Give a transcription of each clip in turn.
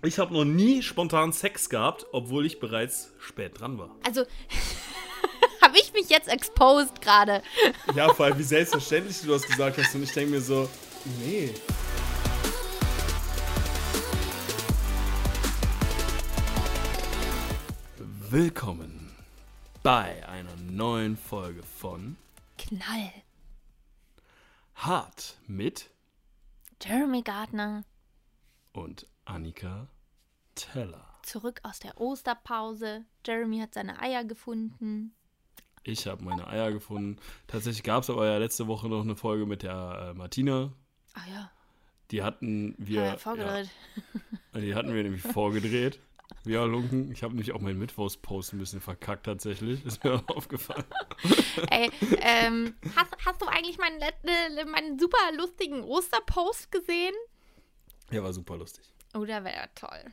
Ich habe noch nie spontan Sex gehabt, obwohl ich bereits spät dran war. Also, habe ich mich jetzt exposed gerade? Ja, vor allem wie selbstverständlich du das gesagt hast. Und ich denke mir so, nee. Willkommen bei einer neuen Folge von Knall. Hart mit Jeremy Gardner und Annika Teller. zurück aus der Osterpause. Jeremy hat seine Eier gefunden. Ich habe meine Eier gefunden. Tatsächlich gab es aber ja letzte Woche noch eine Folge mit der äh, Martina. Ah ja, Die hatten wir. ja vorgedreht. Ja, die hatten wir nämlich vorgedreht. Ja, Lunken. Ich habe nämlich auch meinen Mittwochspost ein bisschen verkackt tatsächlich. Ist mir aufgefallen. Ey, ähm, hast, hast du eigentlich meinen, meinen super lustigen Osterpost gesehen? Ja, war super lustig. Oh, der wäre toll.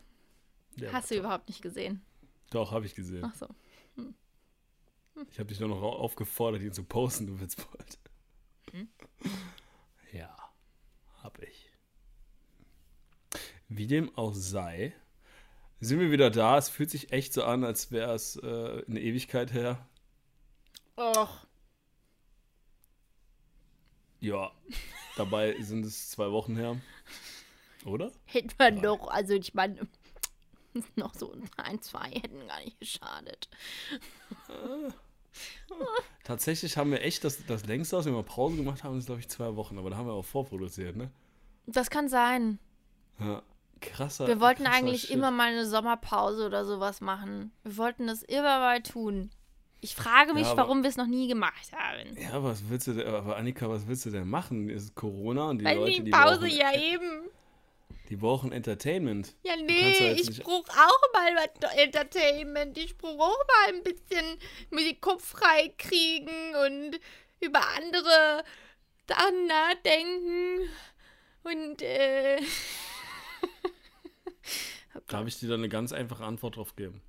Der Hast du überhaupt nicht gesehen? toll. Doch, habe ich gesehen. Ach so. Ich habe dich nur noch au- aufgefordert, ihn zu posten, du Witzbold. Ja, hab ich. Wie dem auch sei, sind wir wieder da. Es fühlt sich echt so an, als wäre es äh, eine Ewigkeit her. Och. Ja, dabei sind es zwei Wochen her. Oder? Hätten wir doch, also ich meine, noch so ein, zwei hätten gar nicht geschadet. Tatsächlich haben wir echt das, das längste, was wir mal Pause gemacht haben, ist glaube ich zwei Wochen. Aber da haben wir auch vorproduziert, ne? Das kann sein. Ja, krasser. Wir wollten krasser eigentlich Shit. immer mal eine Sommerpause oder sowas machen. Wir wollten das immer mal tun. Ich frage mich, Ja, aber- warum wir es noch nie gemacht haben. Ja, was willst du denn, aber Annika, was willst du denn machen? Ist Corona und die Weil Leute, die die Pause brauchen, ja eben. Die brauchen Entertainment. Ja, nee, jetzt ich brauche auch mal Entertainment. Ich brauche auch mal ein bisschen mir den Kopf frei kriegen und über andere Sachen nachdenken. Und, äh. Darf ich dir da eine ganz einfache Antwort drauf geben?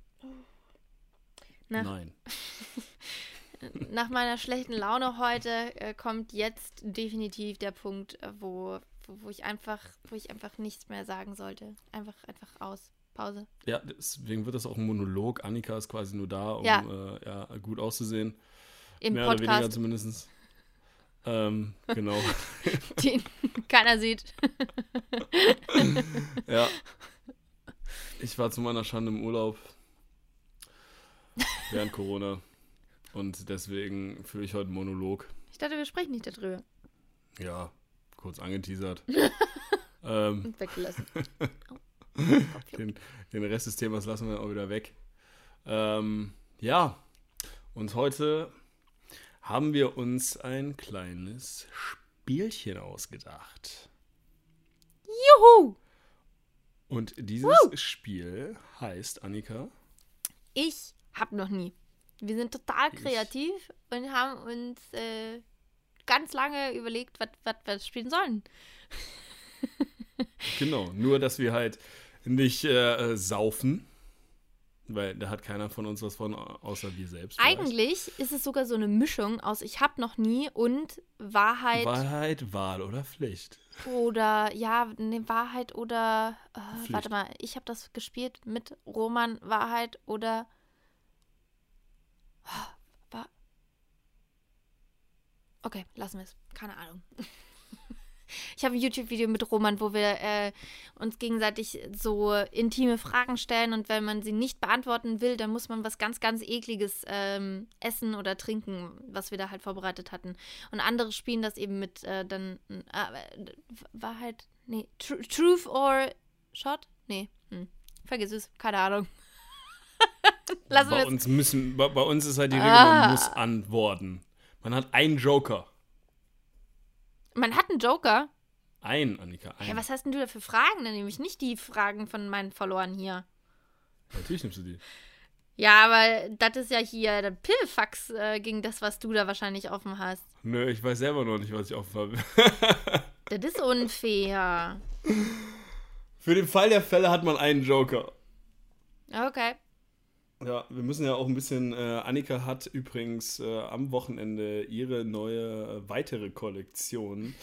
Na, Nein. nach meiner schlechten Laune heute äh, kommt jetzt definitiv der Punkt, wo, wo, wo ich einfach, wo ich einfach nichts mehr sagen sollte. Einfach, einfach aus. Pause. Ja, deswegen wird das auch ein Monolog. Annika ist quasi nur da, um Ja. Äh, ja, gut auszusehen. Im Mehr oder weniger Podcast, zumindest. Ähm, genau. den keiner sieht. ja. Ich war zu meiner Schande im Urlaub. Während Corona. Und deswegen führe ich heute einen Monolog. Ich dachte, wir sprechen nicht darüber. Ja, kurz angeteasert. ähm, Und weggelassen. den, den Rest des Themas lassen wir auch wieder weg. Ähm, ja, und heute haben wir uns ein kleines Spielchen ausgedacht. Juhu! Und dieses Spiel heißt, Annika, Ich hab noch nie. Wir sind total Ich- kreativ und haben uns äh, ganz lange überlegt, was wir spielen sollen. genau, nur dass wir halt nicht äh, saufen, weil da hat keiner von uns was von, außer wir selbst. vielleicht. Eigentlich ist es sogar so eine Mischung aus Ich hab noch nie und Wahrheit Wahrheit, Wahl oder Pflicht. oder ja, ne, Wahrheit oder äh, warte mal, ich habe das gespielt mit Roman Wahrheit oder war Okay, lassen wir es. Keine Ahnung. Ich habe ein YouTube-Video mit Roman, wo wir äh, uns gegenseitig so intime Fragen stellen und wenn man sie nicht beantworten will, dann muss man was ganz, ganz ekliges ähm, essen oder trinken, was wir da halt vorbereitet hatten. Und andere spielen das eben mit äh, dann äh, Wahrheit, nee, tr Truth or Shot? Nee, hm. vergiss es, keine Ahnung. Lassen bei uns müssen, bei, bei uns ist halt die Regel, Ah. man muss antworten. Man hat einen Joker. Man hat einen Joker. Ein, Annika, ein. Ja, was hast denn du da für Fragen? Dann nehme ich nicht die Fragen von meinen Followern hier. Natürlich nimmst du die. Ja, aber das ist ja hier der Pillefax äh, gegen das, was du da wahrscheinlich offen hast. Nö, ich weiß selber noch nicht, was ich offen habe. Das ist unfair. Für den Fall der Fälle hat man einen Joker. Okay. Ja, wir müssen ja auch ein bisschen. Äh, Annika hat übrigens äh, am Wochenende ihre neue äh, weitere Kollektion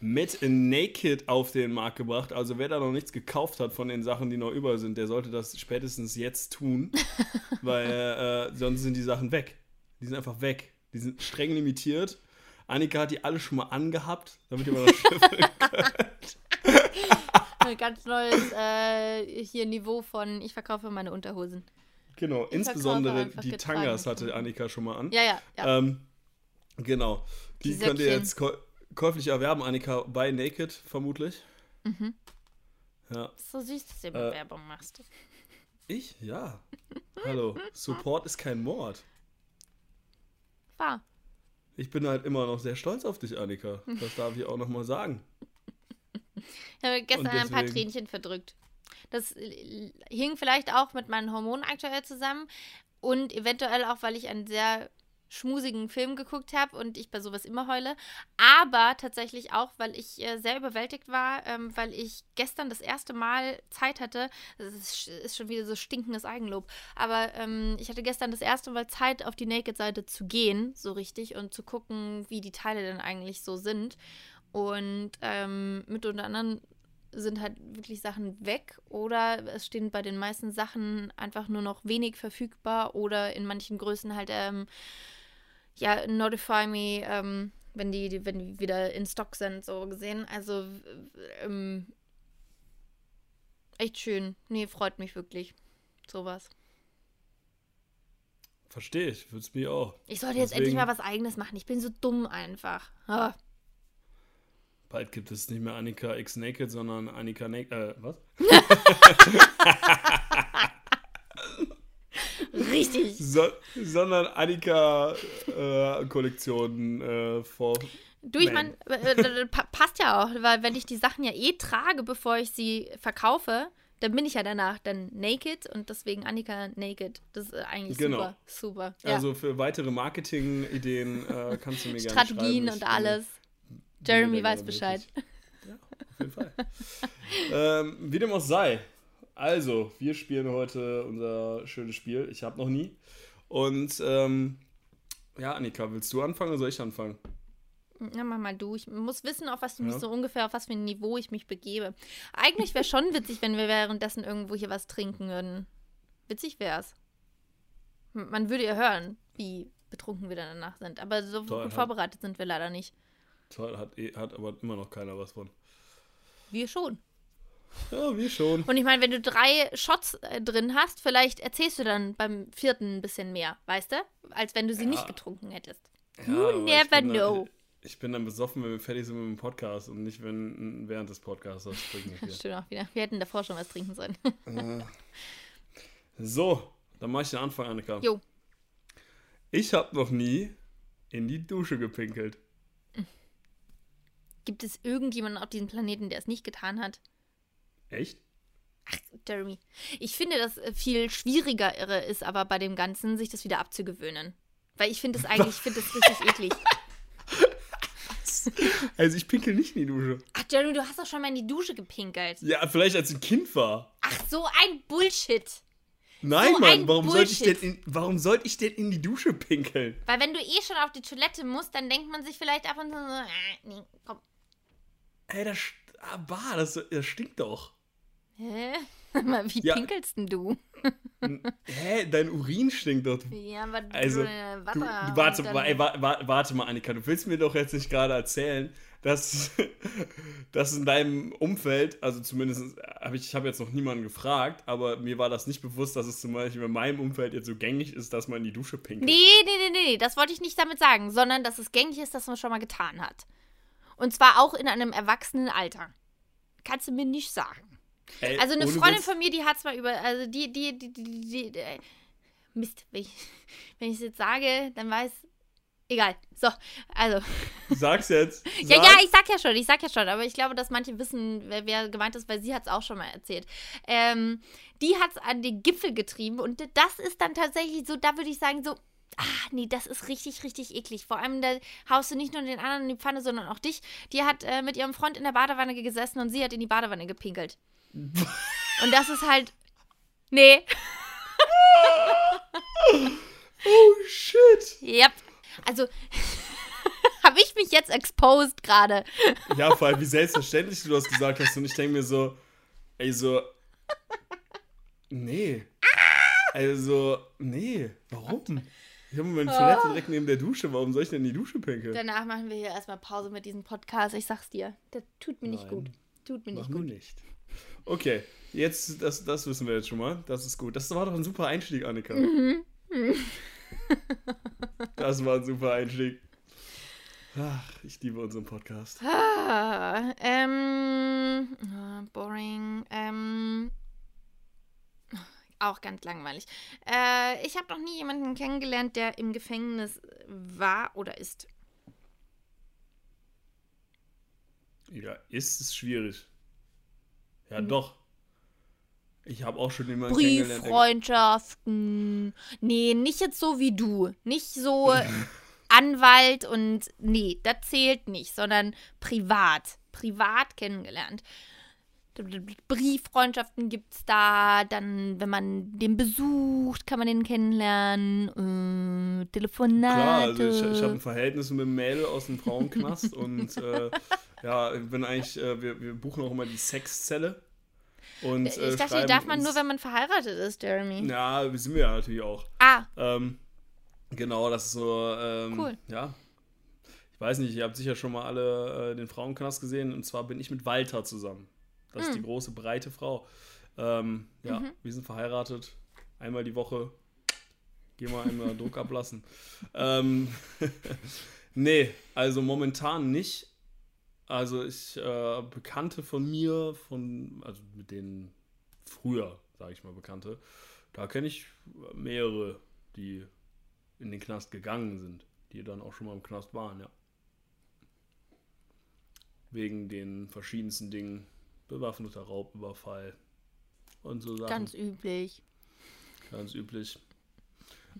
mit Naked auf den Markt gebracht. Also wer da noch nichts gekauft hat von den Sachen, die noch über sind, der sollte das spätestens jetzt tun, weil äh, sonst sind die Sachen weg. Die sind einfach weg. Die sind streng limitiert. Annika hat die alle schon mal angehabt, damit ihr mal das schiffeln könnt. Ein ganz neues äh, hier Niveau von ich verkaufe meine Unterhosen. Genau, Ich insbesondere die Tangas hatte. Annika schon mal an. Ja, ja, ja. Ähm, genau. Die, Die könnt ihr jetzt käu käuflich erwerben, Annika, bei Naked vermutlich. Mhm. Ja. so süß, dass du äh, Bewerbung machst. Ich? Ja. Hallo. Support ist kein Mord. Wahr. Ich bin halt immer noch sehr stolz auf dich, Annika. Das darf ich auch noch mal sagen. Ich habe gestern Und ein paar deswegen- Tränchen verdrückt. Das hing vielleicht auch mit meinen Hormonen aktuell zusammen und eventuell auch, weil ich einen sehr schmusigen Film geguckt habe und ich bei sowas immer heule. Aber tatsächlich auch, weil ich äh, sehr überwältigt war, ähm, weil ich gestern das erste Mal Zeit hatte. Das ist, ist schon wieder so stinkendes Eigenlob. Aber ähm, ich hatte gestern das erste Mal Zeit, auf die Naked-Seite zu gehen, so richtig, und zu gucken, wie die Teile denn eigentlich so sind. Und ähm, mit unter anderem sind halt wirklich Sachen weg oder es stehen bei den meisten Sachen einfach nur noch wenig verfügbar oder in manchen Größen halt, ähm, ja, notify me, ähm, wenn die, die, wenn die wieder in Stock sind, so gesehen. Also, ähm, echt schön. Nee, freut mich wirklich. Sowas. Verstehe ich. Würde es mir auch. Ich sollte jetzt endlich Deswegen- mal was Eigenes machen. Ich bin so dumm einfach. Ah. Bald gibt es nicht mehr Annika X Naked, sondern Annika Naked. Äh, was? Richtig. So, sondern Annika äh, Kollektion äh, vor. Du, ich meine, äh, äh, pa passt ja auch, weil wenn ich die Sachen ja eh trage, bevor ich sie verkaufe, dann bin ich ja danach dann naked und deswegen Annika naked. Das ist eigentlich Genau. super, super. Ja. Also für weitere Marketing-Ideen äh, kannst du mir gerne Strategien und alles. Jeremy weiß Bescheid. Ja, auf jeden Fall. ähm, wie dem auch sei. Also, wir spielen heute unser schönes Spiel. Ich habe noch nie. Und ähm, ja, Annika, willst du anfangen oder soll ich anfangen? Ja, mach mal du. Ich muss wissen, auf was du mich Ja. so ungefähr, auf was für ein Niveau ich mich begebe. Eigentlich wäre schon witzig, wenn wir währenddessen irgendwo hier was trinken würden. Witzig wär's. M- Man würde ja hören, wie betrunken wir dann danach sind. Aber so Toll, vorbereitet sind wir leider nicht. Toll, hat, eh- hat aber immer noch keiner was von. Wir schon. Ja, wir schon. Und ich meine, wenn du drei Shots äh, drin hast, vielleicht erzählst du dann beim vierten ein bisschen mehr, weißt du? Als wenn du sie Ja. nicht getrunken hättest. Ja, You aber ich never bin dann- know. Ich bin dann besoffen, wenn wir fertig sind mit dem Podcast und nicht wenn während des Podcasts. Das bringt nicht viel. Stimmt auch wieder. Wir hätten davor schon was trinken sollen. Äh, So, dann mache ich den Anfang, Annika. Jo. Ich habe noch nie in die Dusche gepinkelt. Gibt es irgendjemanden auf diesem Planeten, der es nicht getan hat? Echt? Jeremy. Ich finde, das äh, viel schwieriger irre ist aber bei dem Ganzen, sich das wieder abzugewöhnen. Weil ich finde das eigentlich, ich finde das richtig eklig. Also ich pinkel nicht in die Dusche. Ach, Jeremy, du hast doch schon mal in die Dusche gepinkelt. Ja, vielleicht als ich ein Kind war. Ach, so ein Bullshit. Nein, So Mann, warum sollte ich denn in, warum sollte ich denn in die Dusche pinkeln? Weil wenn du eh schon auf die Toilette musst, dann denkt man sich vielleicht ab und zu so, äh, nee, komm. Ey, das, ah, bah, das, das stinkt doch. Hä? Wie Ja. pinkelst denn du? Hä, dein Urin stinkt doch. Ja, aber Also, du, äh, Du, Wasser du, warte, und dann- ey, wa- wa- warte mal, Annika, du willst mir doch jetzt nicht gerade erzählen, dass, dass in deinem Umfeld, also zumindest habe ich, ich habe jetzt noch niemanden gefragt, aber mir war das nicht bewusst, dass es zum Beispiel in meinem Umfeld jetzt so gängig ist, dass man in die Dusche pinkelt. Nee, nee, nee, nee, nee, das wollte ich nicht damit sagen, sondern dass es gängig ist, dass man schon mal getan hat. Und zwar auch in einem erwachsenen Alter. Kannst du mir nicht sagen. Ey, Also eine Freundin Witz, von mir, die hat zwar über, also die, die, die, die, die, die äh, Mist, wenn ich wenn ich es jetzt sage, dann weiß, egal. So, also, Sag's jetzt. ja, Sag's. ja, ich sag ja schon, ich sag ja schon, aber ich glaube, dass manche wissen, wer, wer gemeint ist, weil sie hat es auch schon mal erzählt. Ähm, die hat es an den Gipfel getrieben und das ist dann tatsächlich so, da würde ich sagen, so, ah, nee, das ist richtig, richtig eklig. Vor allem, da haust du nicht nur den anderen in die Pfanne, sondern auch dich. Die hat äh, mit ihrem Freund in der Badewanne gesessen und sie hat in die Badewanne gepinkelt. Und das ist halt. Nee. oh shit. Yep. Also habe ich mich jetzt exposed gerade. Ja, vor allem wie selbstverständlich du das gesagt hast und ich denke mir so, ey so, nee. Also, nee, warum? Ich habe meine Toilette direkt neben der Dusche. Warum soll ich denn in die Dusche pinkeln? Danach machen wir hier erstmal Pause mit diesem Podcast. Ich sag's dir. Das tut mir nicht Nein. gut. Tut mir nicht Machen wir gut. nicht. Okay, jetzt, das, das wissen wir jetzt schon mal. Das ist gut. Das war doch ein super Einstieg, Annika. Mhm. das war ein super Einstieg. Ach, ich liebe unseren Podcast. Ah, ähm, ah, boring. Ähm, auch ganz langweilig. Äh, ich habe noch nie jemanden kennengelernt, der im Gefängnis war oder ist. Ja, ist es schwierig. Ja, Mhm. doch. Ich habe auch schon der- Brieffreundschaften. Nee, nicht jetzt so wie du. Nicht so Anwalt und nee, das zählt nicht, sondern privat. Privat kennengelernt. Brieffreundschaften gibt's da, dann, wenn man den besucht, kann man den kennenlernen. Äh, Telefonate. Klar, also ich, ich habe ein Verhältnis mit einem Mädel aus dem Frauenknast und äh, ja, ich bin eigentlich, äh, wir, wir buchen auch immer die Sexzelle. Und, ich äh, dachte, die darf man nur, wenn man verheiratet ist, Jeremy. Ja, wir sind wir ja natürlich auch. Ah, Ähm, genau, das ist so, ähm, Cool. ja. Ich weiß nicht, ihr habt sicher schon mal alle äh, den Frauenknast gesehen und zwar bin ich mit Walter zusammen. Das ist die große, breite Frau. Ähm, ja, wir sind verheiratet. Einmal die Woche. Geh mal einmal Druck ablassen. Ähm, nee, also momentan nicht. Also ich, äh, Bekannte von mir, von, also mit denen früher, sage ich mal, Bekannte, da kenne ich mehrere, die in den Knast gegangen sind, die dann auch schon mal im Knast waren, ja. Wegen den verschiedensten Dingen. Bewaffneter Raubüberfall und so Sachen. ganz üblich. Ganz üblich.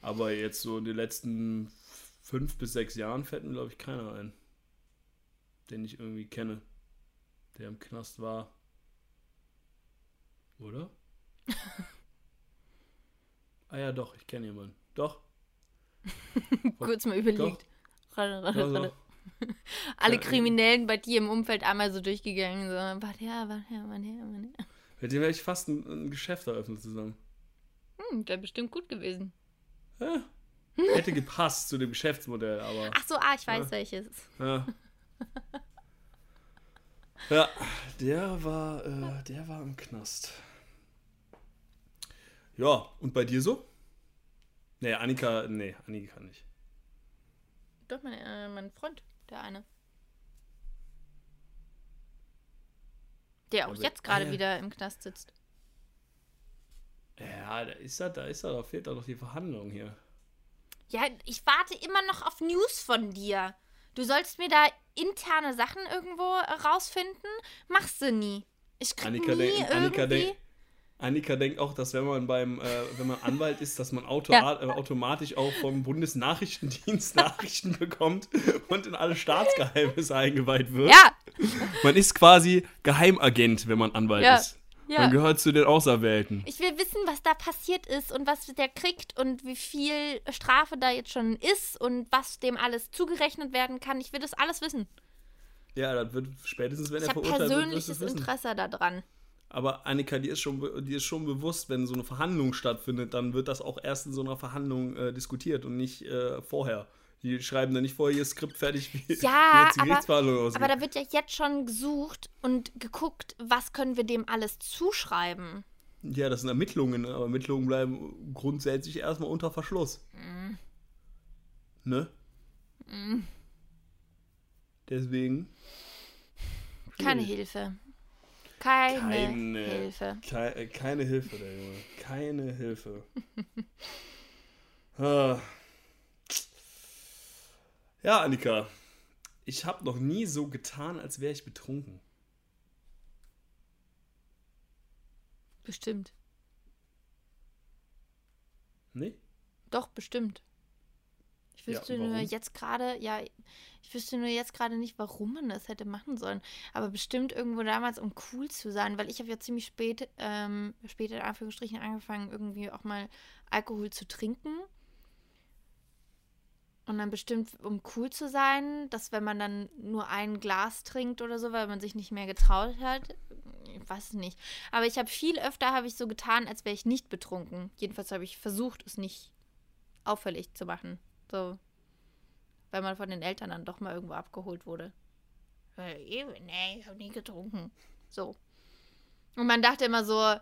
Aber jetzt so in den letzten fünf bis sechs Jahren fällt mir, glaube ich, keiner ein, den ich irgendwie kenne, der im Knast war. Oder? ah ja, doch, ich kenne jemanden. Doch. Kurz mal überlegt. Ralle, ralle, Also, ralle. Alle Ja, Kriminellen bei dir im Umfeld einmal so durchgegangen. So, warte her, warte her, warte her, warte her. mit dem hätte ich fast ein, ein Geschäft eröffnet zusammen. Hm, wäre bestimmt gut gewesen. Ja. Hätte gepasst zu dem Geschäftsmodell, aber. Ach so, ah, ich weiß Ja. welches. Ja. ja, der war, äh, der war im Knast. Ja, und bei dir so? Nee, Annika, nee, Annika nicht. Doch, mein, äh, mein Freund, der eine. Der auch aber- jetzt gerade ja. wieder im Knast sitzt. Ja, da ist er, da ist er, da fehlt doch noch die Verhandlung hier. Ja, ich warte immer noch auf News von dir. Du sollst mir da interne Sachen irgendwo rausfinden. Machst du nie. Ich krieg Annika, nie denk, Annika, irgendwie... denk, Annika denkt auch, dass wenn man beim, äh, wenn man Anwalt ist, dass man auto Ja. äh, automatisch auch vom Bundesnachrichtendienst Nachrichten bekommt und in alle Staatsgeheimnisse eingeweiht wird. ja, Man ist quasi Geheimagent, wenn man Anwalt Ja. ist. ja. Man gehört zu den Auserwählten. Ich will wissen, was da passiert ist und was der kriegt und wie viel Strafe da jetzt schon ist und was dem alles zugerechnet werden kann. Ich will das alles wissen. Ja, das wird spätestens, wenn Ich er habe verurteilt wird, wirst persönliches du es wissen. Interesse daran. Aber Annika, die ist, schon, die ist schon bewusst, wenn so eine Verhandlung stattfindet, dann wird das auch erst in so einer Verhandlung äh, diskutiert und nicht äh, vorher. Die schreiben dann nicht vorher ihr Skript fertig, wie, Ja, wie jetzt die aber-. Aber da wird ja jetzt schon gesucht und geguckt, was können wir dem alles zuschreiben. ja, das sind Ermittlungen, aber Ermittlungen bleiben grundsätzlich erstmal unter Verschluss. Mhm. Ne? Deswegen. Keine schwierig. Hilfe. Keine, Keine Hilfe. Kei- äh, keine Hilfe, der Junge. Keine Hilfe. Ah. ja, Annika. Ich habe noch nie so getan, als wäre ich betrunken. Bestimmt. Nee? Doch, bestimmt. Ich wüsste ja, nur jetzt gerade, ja, ich wüsste nur jetzt gerade nicht, warum man das hätte machen sollen. Aber bestimmt irgendwo damals, um cool zu sein, weil ich habe ja ziemlich spät, ähm, später in Anführungsstrichen angefangen, irgendwie auch mal Alkohol zu trinken. Und dann bestimmt, um cool zu sein, dass wenn man dann nur ein Glas trinkt oder so, weil man sich nicht mehr getraut hat, ich weiß es nicht. Aber ich habe viel öfter habe ich so getan, als wäre ich nicht betrunken. Jedenfalls habe ich versucht, es nicht auffällig zu machen. So, weil man von den Eltern dann doch mal irgendwo abgeholt wurde. Nee, ich habe nie getrunken. So. Und man dachte immer so,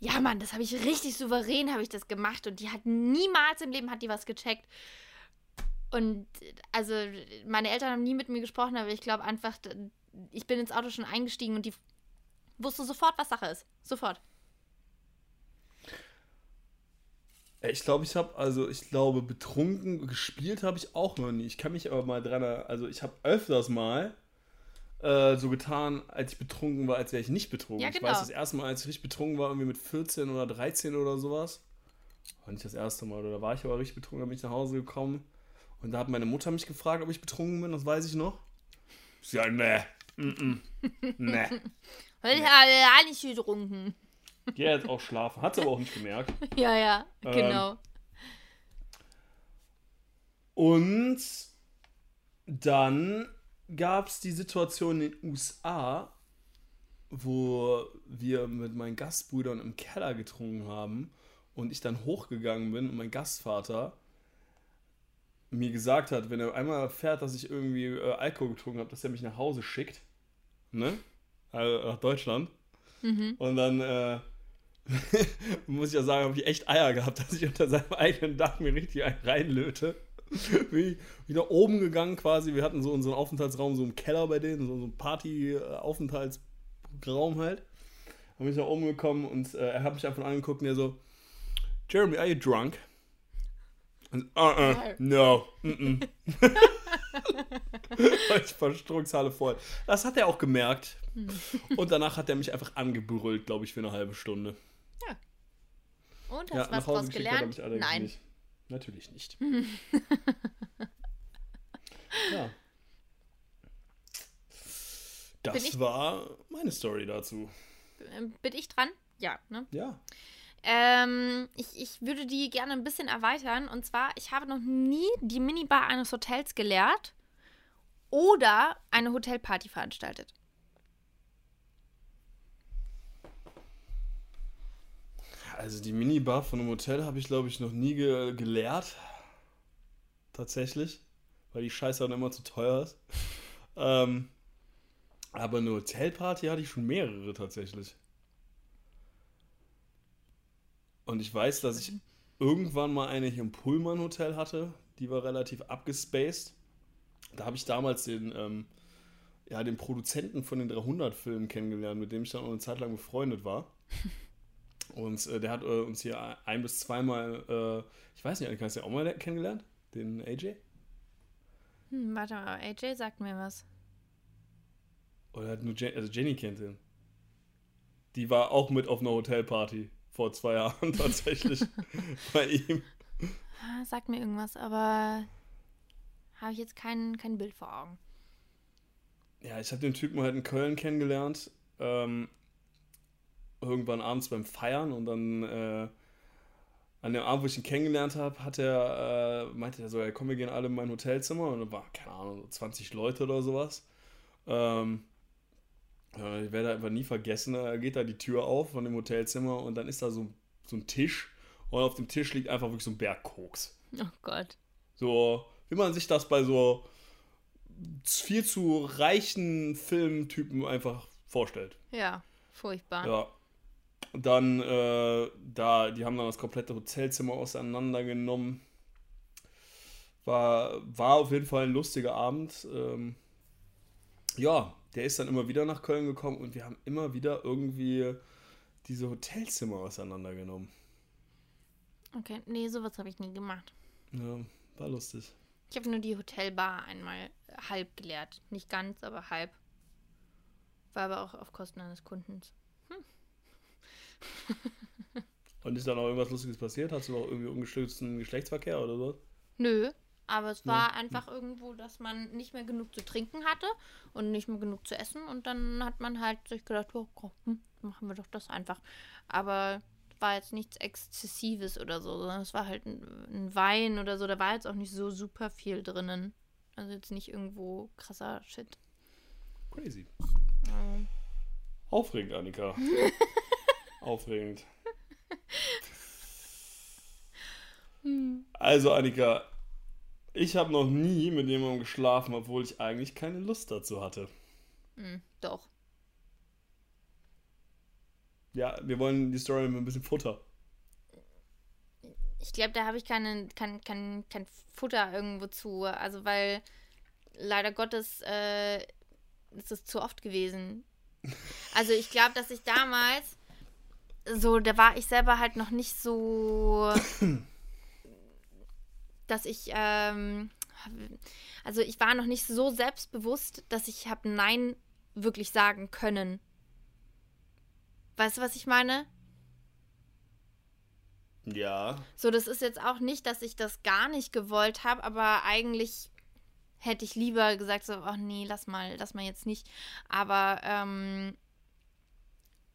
ja Mann, das habe ich richtig souverän, habe ich das gemacht. Und die hat niemals im Leben hat die was gecheckt. Und also meine Eltern haben nie mit mir gesprochen, aber ich glaube einfach, ich bin ins Auto schon eingestiegen und die wusste sofort, was Sache ist. Sofort. Ich glaube, ich habe, also ich glaube, betrunken gespielt habe ich auch noch nie. Ich kann mich aber mal dran, also ich habe öfters mal äh, so getan, als ich betrunken war, als wäre ich nicht betrunken. Ja, genau. Ich weiß, genau. das erste Mal, als ich richtig betrunken war, irgendwie mit 14 oder 13 oder sowas. War nicht das erste Mal, oder da war ich aber richtig betrunken, da bin ich nach Hause gekommen. Und da hat meine Mutter mich gefragt, ob ich betrunken bin, das weiß ich noch. Ja, ne. Mm -mm. Ne. Ich habe nicht getrunken. Geh jetzt auch schlafen. Hat sie aber auch nicht gemerkt. ja, ja, ähm, genau. Und dann gab es die Situation in den USA, wo wir mit meinen Gastbrüdern im Keller getrunken haben und ich dann hochgegangen bin und mein Gastvater mir gesagt hat, wenn er einmal erfährt, dass ich irgendwie äh, Alkohol getrunken habe, dass er mich nach Hause schickt. Ne? Also nach Deutschland. Mhm. Und dann äh, muss ich ja sagen, habe ich echt Eier gehabt, dass ich unter seinem eigenen Dach mir richtig einen reinlöte. Bin ich nach oben gegangen quasi. Wir hatten so unseren Aufenthaltsraum so im Keller bei denen, so, so ein Party-Aufenthaltsraum halt. Dann bin ich nach oben gekommen und äh, er hat mich einfach angeguckt und er so, Jeremy, are you drunk? Und, uh -uh, no. Mm -mm. ich war Struckshalle voll. Das hat er auch gemerkt. Hm. Und danach hat er mich einfach angebrüllt, glaube ich, für eine halbe Stunde. Und hast ja, was draus gelernt? Nein. Nicht. Natürlich nicht. ja. Das ich, war meine Story dazu. Ähm, bin ich dran? Ja, ne? Ja. Ähm, ich, ich würde die gerne ein bisschen erweitern. Und zwar, ich habe noch nie die Minibar eines Hotels geleert oder eine Hotelparty veranstaltet. Also die Minibar von einem Hotel habe ich, glaube ich, noch nie ge geleert. Tatsächlich. Weil die Scheiße dann immer zu teuer ist. ähm, aber eine Hotelparty hatte ich schon mehrere tatsächlich. Und ich weiß, dass ich irgendwann mal eine hier im Pullman Hotel hatte. Die war relativ abgespaced. Da habe ich damals den, ähm, ja, den Produzenten von den 300 Filmen kennengelernt, mit dem ich dann auch eine Zeit lang befreundet war. Und äh, der hat äh, uns hier ein bis zweimal, äh, ich weiß nicht, kannst du ja auch mal kennengelernt? Den AJ? Hm, warte mal, AJ sagt mir was. Oder hat nur Jenny, also Jenny kennt ihn. Die war auch mit auf einer Hotelparty vor zwei Jahren tatsächlich bei ihm. Ah, sagt mir irgendwas, aber habe ich jetzt kein, kein Bild vor Augen. Ja, ich habe den Typen halt in Köln kennengelernt. Ähm, irgendwann abends beim Feiern und dann äh, an dem Abend, wo ich ihn kennengelernt habe, hat er, äh, meinte er so, ja, komm, wir gehen alle in mein Hotelzimmer und da war, keine Ahnung, 20 Leute oder sowas. Ähm, ja, ich werde einfach nie vergessen, da geht da die Tür auf von dem Hotelzimmer und dann ist da so, so ein Tisch und auf dem Tisch liegt einfach wirklich so ein Berg Koks. Oh Gott. So, wie man sich das bei so viel zu reichen Filmtypen einfach vorstellt. Ja, furchtbar. Ja, dann, äh, da, die haben dann das komplette Hotelzimmer auseinandergenommen. War, war auf jeden Fall ein lustiger Abend. Ähm, ja, der ist dann immer wieder nach Köln gekommen und wir haben immer wieder irgendwie diese Hotelzimmer auseinandergenommen. Okay, nee, sowas habe ich nie gemacht. Ja, war lustig. Ich habe nur die Hotelbar einmal halb geleert. Nicht ganz, aber halb. War aber auch auf Kosten eines Kundens. Und ist da noch irgendwas Lustiges passiert? Hast du noch irgendwie ungestützten Geschlechtsverkehr oder so? Nö. Aber es war ja. einfach irgendwo, dass man nicht mehr genug zu trinken hatte und nicht mehr genug zu essen. Und dann hat man halt sich gedacht, oh, hm, machen wir doch das einfach. Aber es war jetzt nichts Exzessives oder so, sondern es war halt ein, ein Wein oder so. Da war jetzt auch nicht so super viel drinnen. Also jetzt nicht irgendwo krasser Shit. Crazy. Ähm. Aufregend, Annika. Aufregend. Hm. Also, Annika, ich habe noch nie mit jemandem geschlafen, obwohl ich eigentlich keine Lust dazu hatte. Hm, doch. Ja, wir wollen die Story mit ein bisschen Futter. Ich glaube, da habe ich keine, kein, kein, kein Futter irgendwo zu. Also, weil leider Gottes äh, ist es zu oft gewesen. Also, ich glaube, dass ich damals so, da war ich selber halt noch nicht so dass ich, ähm, also ich war noch nicht so selbstbewusst, dass ich habe Nein wirklich sagen können. Weißt du, was ich meine? Ja. So, das ist jetzt auch nicht, dass ich das gar nicht gewollt habe, aber eigentlich hätte ich lieber gesagt, so, ach nee, lass mal, lass mal jetzt nicht. Aber ähm,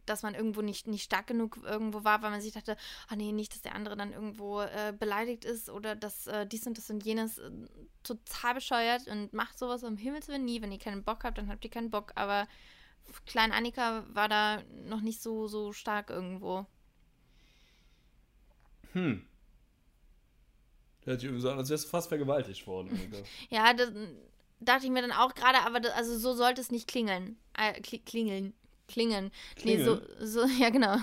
dass man irgendwo nicht, nicht stark genug irgendwo war, weil man sich dachte, ah nee, nicht, dass der andere dann irgendwo äh, beleidigt ist oder dass äh, dies und das und jenes äh, total bescheuert und macht sowas um Himmels Willen nie. Wenn ihr keinen Bock habt, dann habt ihr keinen Bock. Aber Klein Annika war da noch nicht so, so stark irgendwo. Hm. Hört sich so an, als wärst du fast vergewaltigt worden. ja, das dachte ich mir dann auch gerade, aber das, also so sollte es nicht klingeln. Äh, klingeln. Klingen. Nee, so, so, ja, genau.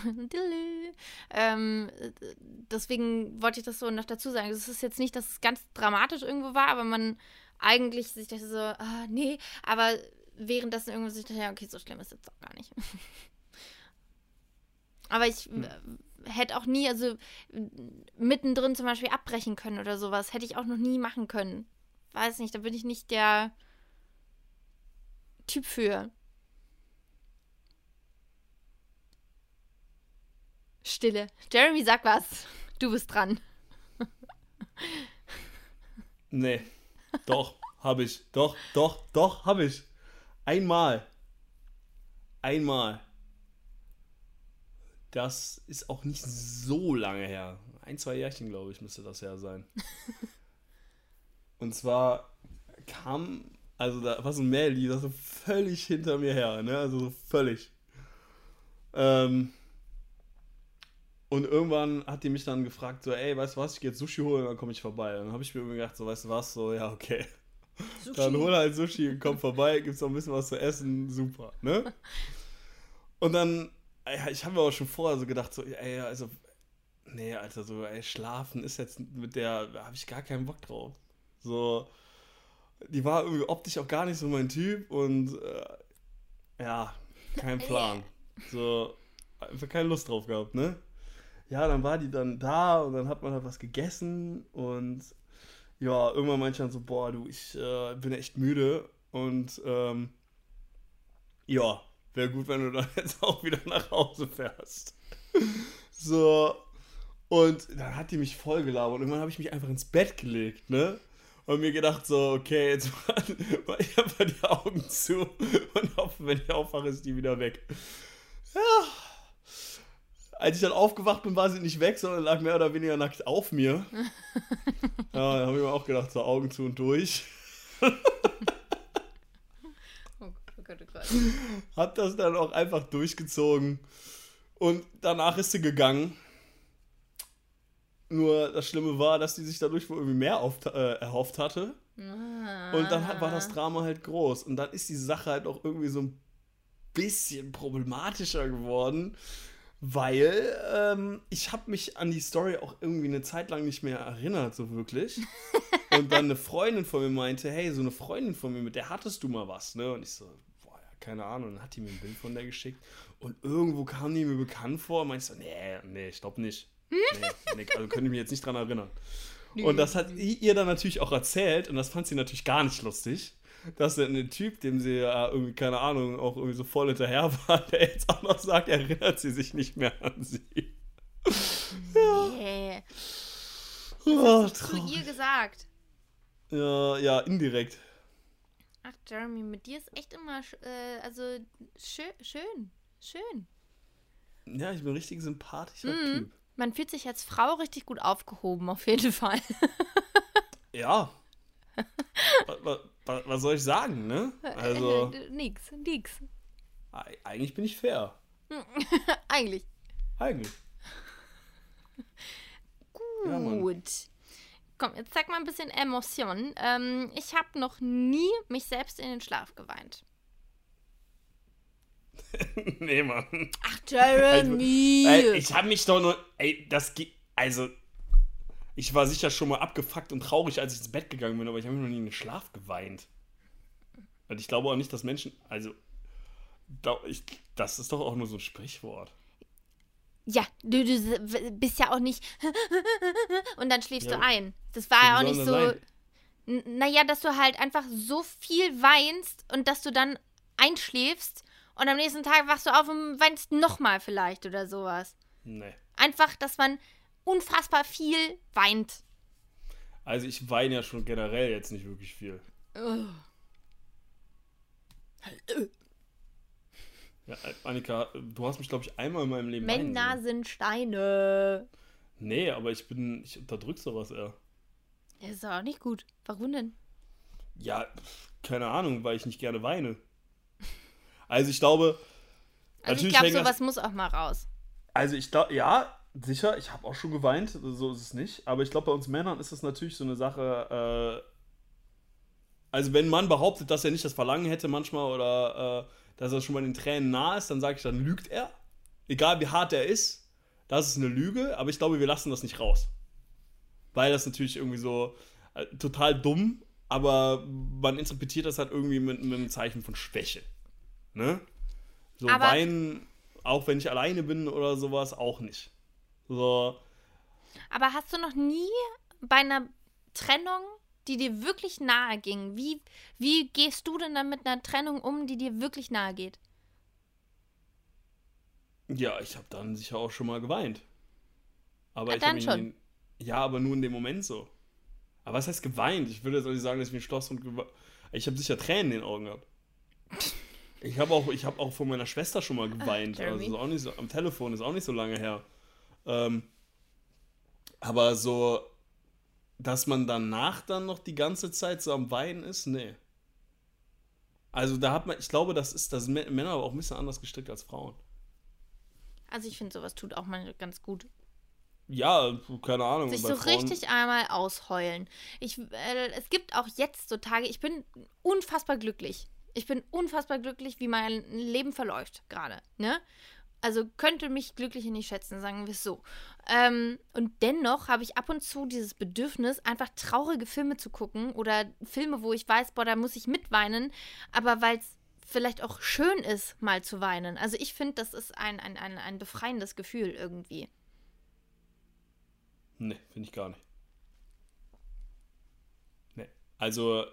ähm, deswegen wollte ich das so noch dazu sagen. Es ist jetzt nicht, dass es ganz dramatisch irgendwo war, aber man eigentlich sich dachte so, ah, nee, aber währenddessen irgendwo sich dachte, ja, okay, so schlimm ist es jetzt auch gar nicht. aber ich hm. Äh, hätte auch nie, also mittendrin zum Beispiel abbrechen können oder sowas, hätte ich auch noch nie machen können. Weiß nicht, da bin ich nicht der Typ für. Stille. Jeremy, sag was. Du bist dran. nee. Doch, hab ich. Doch, doch, doch, hab ich. Einmal. Einmal. Das ist auch nicht so lange her. Ein, zwei Jährchen, glaube ich, müsste das ja sein. Und zwar kam, also da war so ein Mädel, das so völlig hinter mir her, ne? Also so völlig. Ähm, und irgendwann hat die mich dann gefragt, so, ey, weißt du was, ich gehe jetzt Sushi holen, dann komme ich vorbei. Und dann habe ich mir gedacht, so, weißt du was, so, ja, okay. Sushi. Dann hol halt Sushi und komm vorbei, gibt's noch ein bisschen was zu essen, super, ne? Und dann, ja, ich habe mir auch schon vorher so gedacht, so, ey, also, nee, Alter, so, ey, schlafen ist jetzt mit der, da habe ich gar keinen Bock drauf. So, die war irgendwie optisch auch gar nicht so mein Typ und, äh, ja, kein Plan. So, einfach keine Lust drauf gehabt, ne? Ja, dann war die dann da und dann hat man halt was gegessen und ja, irgendwann meinte ich dann so, boah, du, ich äh, bin echt müde und ähm, ja, wäre gut, wenn du dann jetzt auch wieder nach Hause fährst. so, und dann hat die mich voll gelabert und irgendwann habe ich mich einfach ins Bett gelegt, ne? Und mir gedacht so, okay, jetzt mach ich einfach die Augen zu und hoffe, wenn ich aufwache, ist die wieder weg. Ja, als ich dann aufgewacht bin, war sie nicht weg, sondern lag mehr oder weniger nackt auf mir. ja, da habe ich mir auch gedacht, so Augen zu und durch. oh Gott, oh Gott. Hab das dann auch einfach durchgezogen. Und danach ist sie gegangen. Nur das Schlimme war, dass sie sich dadurch wohl irgendwie mehr auf, äh, erhofft hatte. Ah. Und dann war das Drama halt groß. Und dann ist die Sache halt auch irgendwie so ein bisschen problematischer geworden, weil ähm, ich habe mich an die Story auch irgendwie eine Zeit lang nicht mehr erinnert, so wirklich. Und dann eine Freundin von mir meinte, hey, so eine Freundin von mir, mit der hattest du mal was, ne? Und ich so, boah, ja, keine Ahnung. Und dann hat die mir ein Bild von der geschickt. Und irgendwo kam die mir bekannt vor und meinte so, nee, nee, ich glaube nicht. Nee, nee, also könnte ich mich jetzt nicht dran erinnern. Und das hat ihr dann natürlich auch erzählt und das fand sie natürlich gar nicht lustig dass der ein Typ, dem sie ja irgendwie, keine Ahnung, auch irgendwie so voll hinterher war, der jetzt auch noch sagt, erinnert sie sich nicht mehr an sie. ja. Was oh, hast du zu ihr gesagt? Ja, ja, indirekt. Ach, Jeremy, mit dir ist echt immer, äh, also schön, schön, schön. Ja, ich bin richtig sympathischer mm. Typ. Man fühlt sich als Frau richtig gut aufgehoben, auf jeden Fall. ja. was, was, was, soll ich sagen, ne? Also. nix, nix. Eigentlich bin ich fair. Eigentlich. Eigentlich. Gut. Ja, Komm, jetzt zeig mal ein bisschen Emotion. Ähm, ich habe noch nie mich selbst in den Schlaf geweint. nee, Mann. Ach, Jeremy. Also, ich habe mich doch nur. Ey, das geht. Also. Ich war sicher schon mal abgefuckt und traurig, als ich ins Bett gegangen bin, aber ich habe noch nie in den Schlaf geweint. Und ich glaube auch nicht, dass Menschen. Also. Das ist doch auch nur so ein Sprichwort. Ja, du, du bist ja auch nicht. und dann schläfst ja. du ein. Das war ja auch nicht so. Naja, dass du halt einfach so viel weinst und dass du dann einschläfst und am nächsten Tag wachst du auf und weinst nochmal vielleicht oder sowas. Nee. Einfach, dass man unfassbar viel weint. Also ich weine ja schon generell jetzt nicht wirklich viel. Ja, Annika, du hast mich, glaube ich, einmal in meinem Leben Männer sind Steine. Nee, aber ich bin, ich unterdrück sowas eher. Das ist auch nicht gut. Warum denn? Ja, keine Ahnung, weil ich nicht gerne weine. Also ich glaube. Also ich glaube, sowas muss auch mal raus. Also ich glaube, ja, sicher, ich habe auch schon geweint, so ist es nicht. Aber ich glaube, bei uns Männern ist das natürlich so eine Sache. Äh, also wenn ein Mann behauptet, dass er nicht das Verlangen hätte manchmal oder äh, dass er schon mal den Tränen nah ist, dann sage ich, dann lügt er. Egal wie hart er ist, das ist eine Lüge, aber ich glaube, wir lassen das nicht raus. Weil das natürlich irgendwie so äh, total dumm, aber man interpretiert das halt irgendwie mit, mit einem Zeichen von Schwäche. Ne? So aber weinen, auch wenn ich alleine bin oder sowas, auch nicht. So. Aber hast du noch nie bei einer Trennung die dir wirklich nahe ging. Wie, wie gehst du denn dann mit einer Trennung um, die dir wirklich nahe geht? Ja, ich habe dann sicher auch schon mal geweint. Aber ja, ich dann schon. Den, ja, aber nur in dem Moment so. Aber was heißt geweint? Ich würde jetzt auch nicht sagen, dass ich mich schloss und geweint. Ich habe sicher Tränen in den Augen gehabt. Ich habe auch, hab auch von meiner Schwester schon mal geweint. Ach, also ist auch nicht so, am Telefon ist auch nicht so lange her. Ähm, aber so, dass man danach dann noch die ganze Zeit so am Weinen ist, nee. Also da hat man, ich glaube, das ist, das Männer aber auch ein bisschen anders gestrickt als Frauen. Also ich finde, sowas tut auch mal ganz gut. Ja, keine Ahnung. Sich so Frauen... richtig einmal ausheulen. Ich, äh, es gibt auch jetzt so Tage, ich bin unfassbar glücklich. Ich bin unfassbar glücklich, wie mein Leben verläuft gerade. Ne? Also könnte mich Glückliche nicht schätzen, sagen wir es so. Ähm, und dennoch habe ich ab und zu dieses Bedürfnis, einfach traurige Filme zu gucken oder Filme, wo ich weiß, boah, da muss ich mitweinen, aber weil es vielleicht auch schön ist, mal zu weinen. Also ich finde, das ist ein, ein, ein, ein befreiendes Gefühl irgendwie. Nee, finde ich gar nicht. Nee. Also,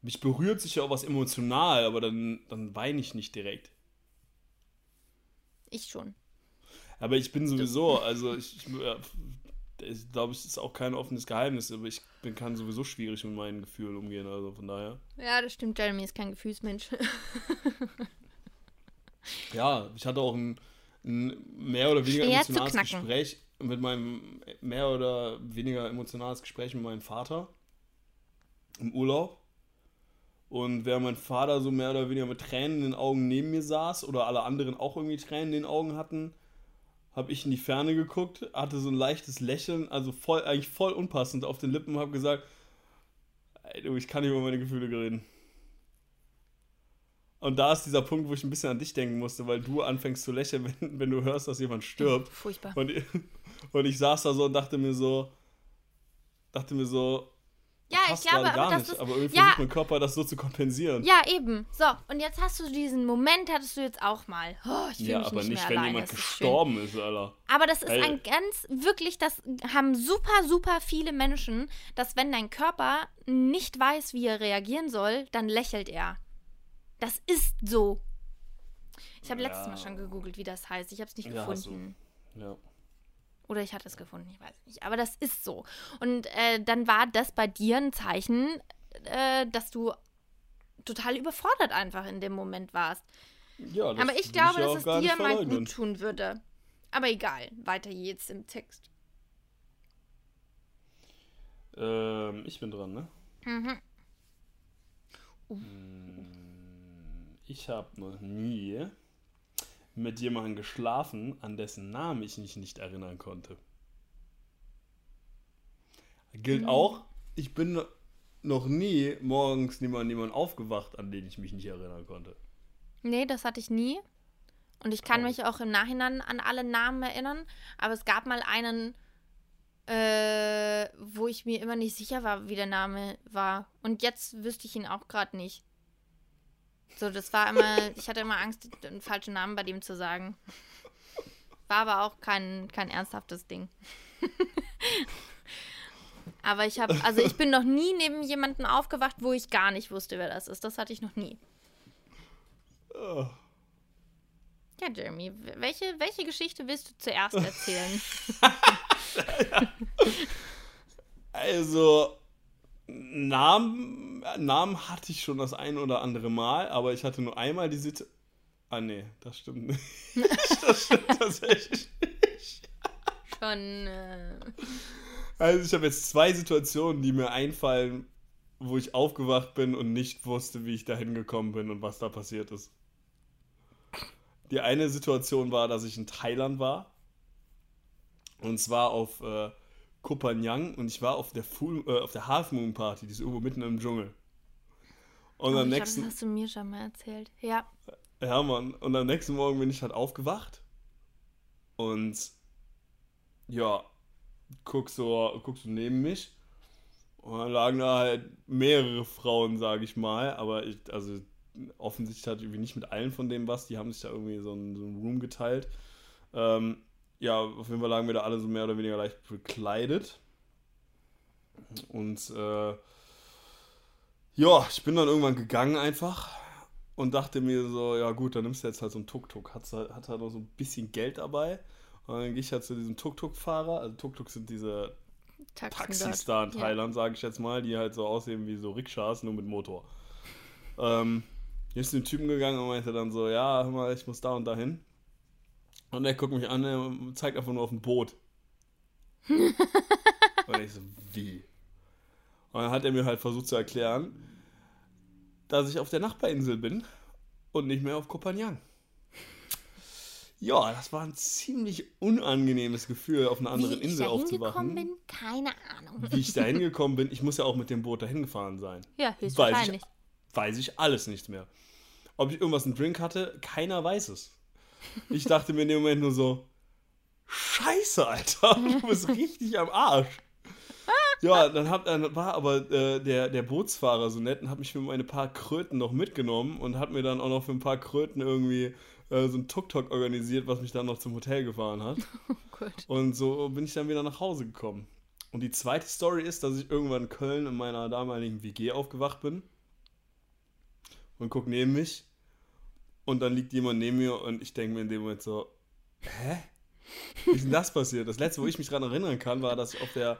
mich berührt sich ja auch was emotional, aber dann, dann weine ich nicht direkt. Ich schon. Aber ich bin sowieso, also ich, ich, ich glaube, es ist auch kein offenes Geheimnis, aber ich bin, kann sowieso schwierig mit meinen Gefühlen umgehen, also von daher. Ja, das stimmt, Jeremy ist kein Gefühlsmensch. ja, ich hatte auch ein, ein mehr oder weniger Schwer emotionales Gespräch mit meinem, mehr oder weniger emotionales Gespräch mit meinem Vater im Urlaub. Und während mein Vater so mehr oder weniger mit Tränen in den Augen neben mir saß oder alle anderen auch irgendwie Tränen in den Augen hatten, habe ich in die Ferne geguckt, hatte so ein leichtes Lächeln, also voll, eigentlich voll unpassend auf den Lippen, habe gesagt, ey, du, ich kann nicht über meine Gefühle reden. Und da ist dieser Punkt, wo ich ein bisschen an dich denken musste, weil du anfängst zu lächeln, wenn, wenn du hörst, dass jemand stirbt. Furchtbar. Und, und ich saß da so und dachte mir so, dachte mir so, ja, ich glaube, aber das ist, aber irgendwie ja, versucht mein Körper das so zu kompensieren. Ja, eben. So, und jetzt hast du diesen Moment, hattest du jetzt auch mal. Oh, ich ja, mich aber nicht, nicht wenn alleine. jemand gestorben schön. ist, Alter. Aber das ist Ey. ein ganz, wirklich, das haben super, super viele Menschen, dass wenn dein Körper nicht weiß, wie er reagieren soll, dann lächelt er. Das ist so. Ich habe ja. letztes Mal schon gegoogelt, wie das heißt. Ich habe es nicht ja, gefunden. Ja. Oder ich hatte es gefunden, ich weiß nicht. Aber das ist so. Und äh, dann war das bei dir ein Zeichen, äh, dass du total überfordert einfach in dem Moment warst. Ja, das Aber ich glaube, ja dass es dir mal gut tun würde. Aber egal, weiter jetzt im Text. Ähm, ich bin dran, ne? Mhm. Ich habe noch nie mit jemandem geschlafen, an dessen Namen ich mich nicht erinnern konnte. Gilt Mhm. auch, ich bin noch nie morgens niemand, niemand aufgewacht, an den ich mich nicht erinnern konnte. Nee, das hatte ich nie. Und ich kann Oh. mich auch im Nachhinein an alle Namen erinnern. Aber es gab mal einen, äh, wo ich mir immer nicht sicher war, wie der Name war. Und jetzt wüsste ich ihn auch gerade nicht. So, das war immer, ich hatte immer Angst, einen falschen Namen bei dem zu sagen. War aber auch kein, kein ernsthaftes Ding. aber ich habe, also ich bin noch nie neben jemanden aufgewacht, wo ich gar nicht wusste, wer das ist. Das hatte ich noch nie. Oh. Ja, Jeremy, welche, welche Geschichte willst du zuerst erzählen? Also, Namen, Namen hatte ich schon das ein oder andere Mal, aber ich hatte nur einmal die Situation. Ah, nee, das stimmt nicht. das stimmt tatsächlich nicht. Schon. Äh, Also, ich habe jetzt zwei Situationen, die mir einfallen, wo ich aufgewacht bin und nicht wusste, wie ich da hingekommen bin und was da passiert ist. Die eine Situation war, dass ich in Thailand war. Und zwar auf äh, Koh Phangan und ich war auf der, Full, äh, auf der Half Moon Party, die ist irgendwo mitten im Dschungel. Und oh, am glaub, nächsten, das hast du mir schon mal erzählt. Ja. ja Mann, und am nächsten Morgen bin ich halt aufgewacht und ja, guck so, guck so neben mich und dann lagen da halt mehrere Frauen, sage ich mal, aber ich, also offensichtlich hatte ich irgendwie nicht mit allen von denen was, die haben sich da irgendwie so einen, so einen Room geteilt. Ähm, ja, auf jeden Fall lagen wir da alle so mehr oder weniger leicht bekleidet. Und äh, ja, ich bin dann irgendwann gegangen einfach und dachte mir so, ja gut, dann nimmst du jetzt halt so einen Tuk-Tuk. Hat, hat halt noch so ein bisschen Geld dabei. Und dann gehe ich halt zu diesem Tuk-Tuk-Fahrer. Also Tuk-Tuk sind diese Taxen Taxis dort. da in Ja. Thailand, sage ich jetzt mal, die halt so aussehen wie so Rikschas, nur mit Motor. Ähm, hier ist zu dem Typen gegangen und meinte dann so, ja, hör mal, ich muss da und da hin. Und er guckt mich an, er zeigt einfach nur auf ein Boot. und ich so, wie? Und dann hat er mir halt versucht zu erklären, dass ich auf der Nachbarinsel bin und nicht mehr auf Koh Phangan. Ja, das war ein ziemlich unangenehmes Gefühl, auf einer anderen Wie ich Insel da hingekommen aufzuwachen. bin, keine Ahnung. Wie ich da hingekommen bin, ich muss ja auch mit dem Boot dahin gefahren sein. Ja, Weiß höchstwahrscheinlich. ich, weiß ich alles nicht mehr. Ob ich irgendwas im Drink hatte, keiner weiß es. Ich dachte mir in dem Moment nur so, Scheiße, Alter, du bist richtig am Arsch. Ja, dann, hab, dann war aber äh, der, der Bootsfahrer so nett und hat mich für meine paar Kröten noch mitgenommen und hat mir dann auch noch für ein paar Kröten irgendwie äh, so ein Tuk-Tuk organisiert, was mich dann noch zum Hotel gefahren hat. Gut. Und so bin ich dann wieder nach Hause gekommen. Und die zweite Story ist, dass ich irgendwann in Köln in meiner damaligen WG aufgewacht bin und guck neben mich und dann liegt jemand neben mir und ich denke mir in dem Moment so, hä? Wie ist denn das passiert? Das letzte, wo ich mich daran erinnern kann, war, dass ich auf, der,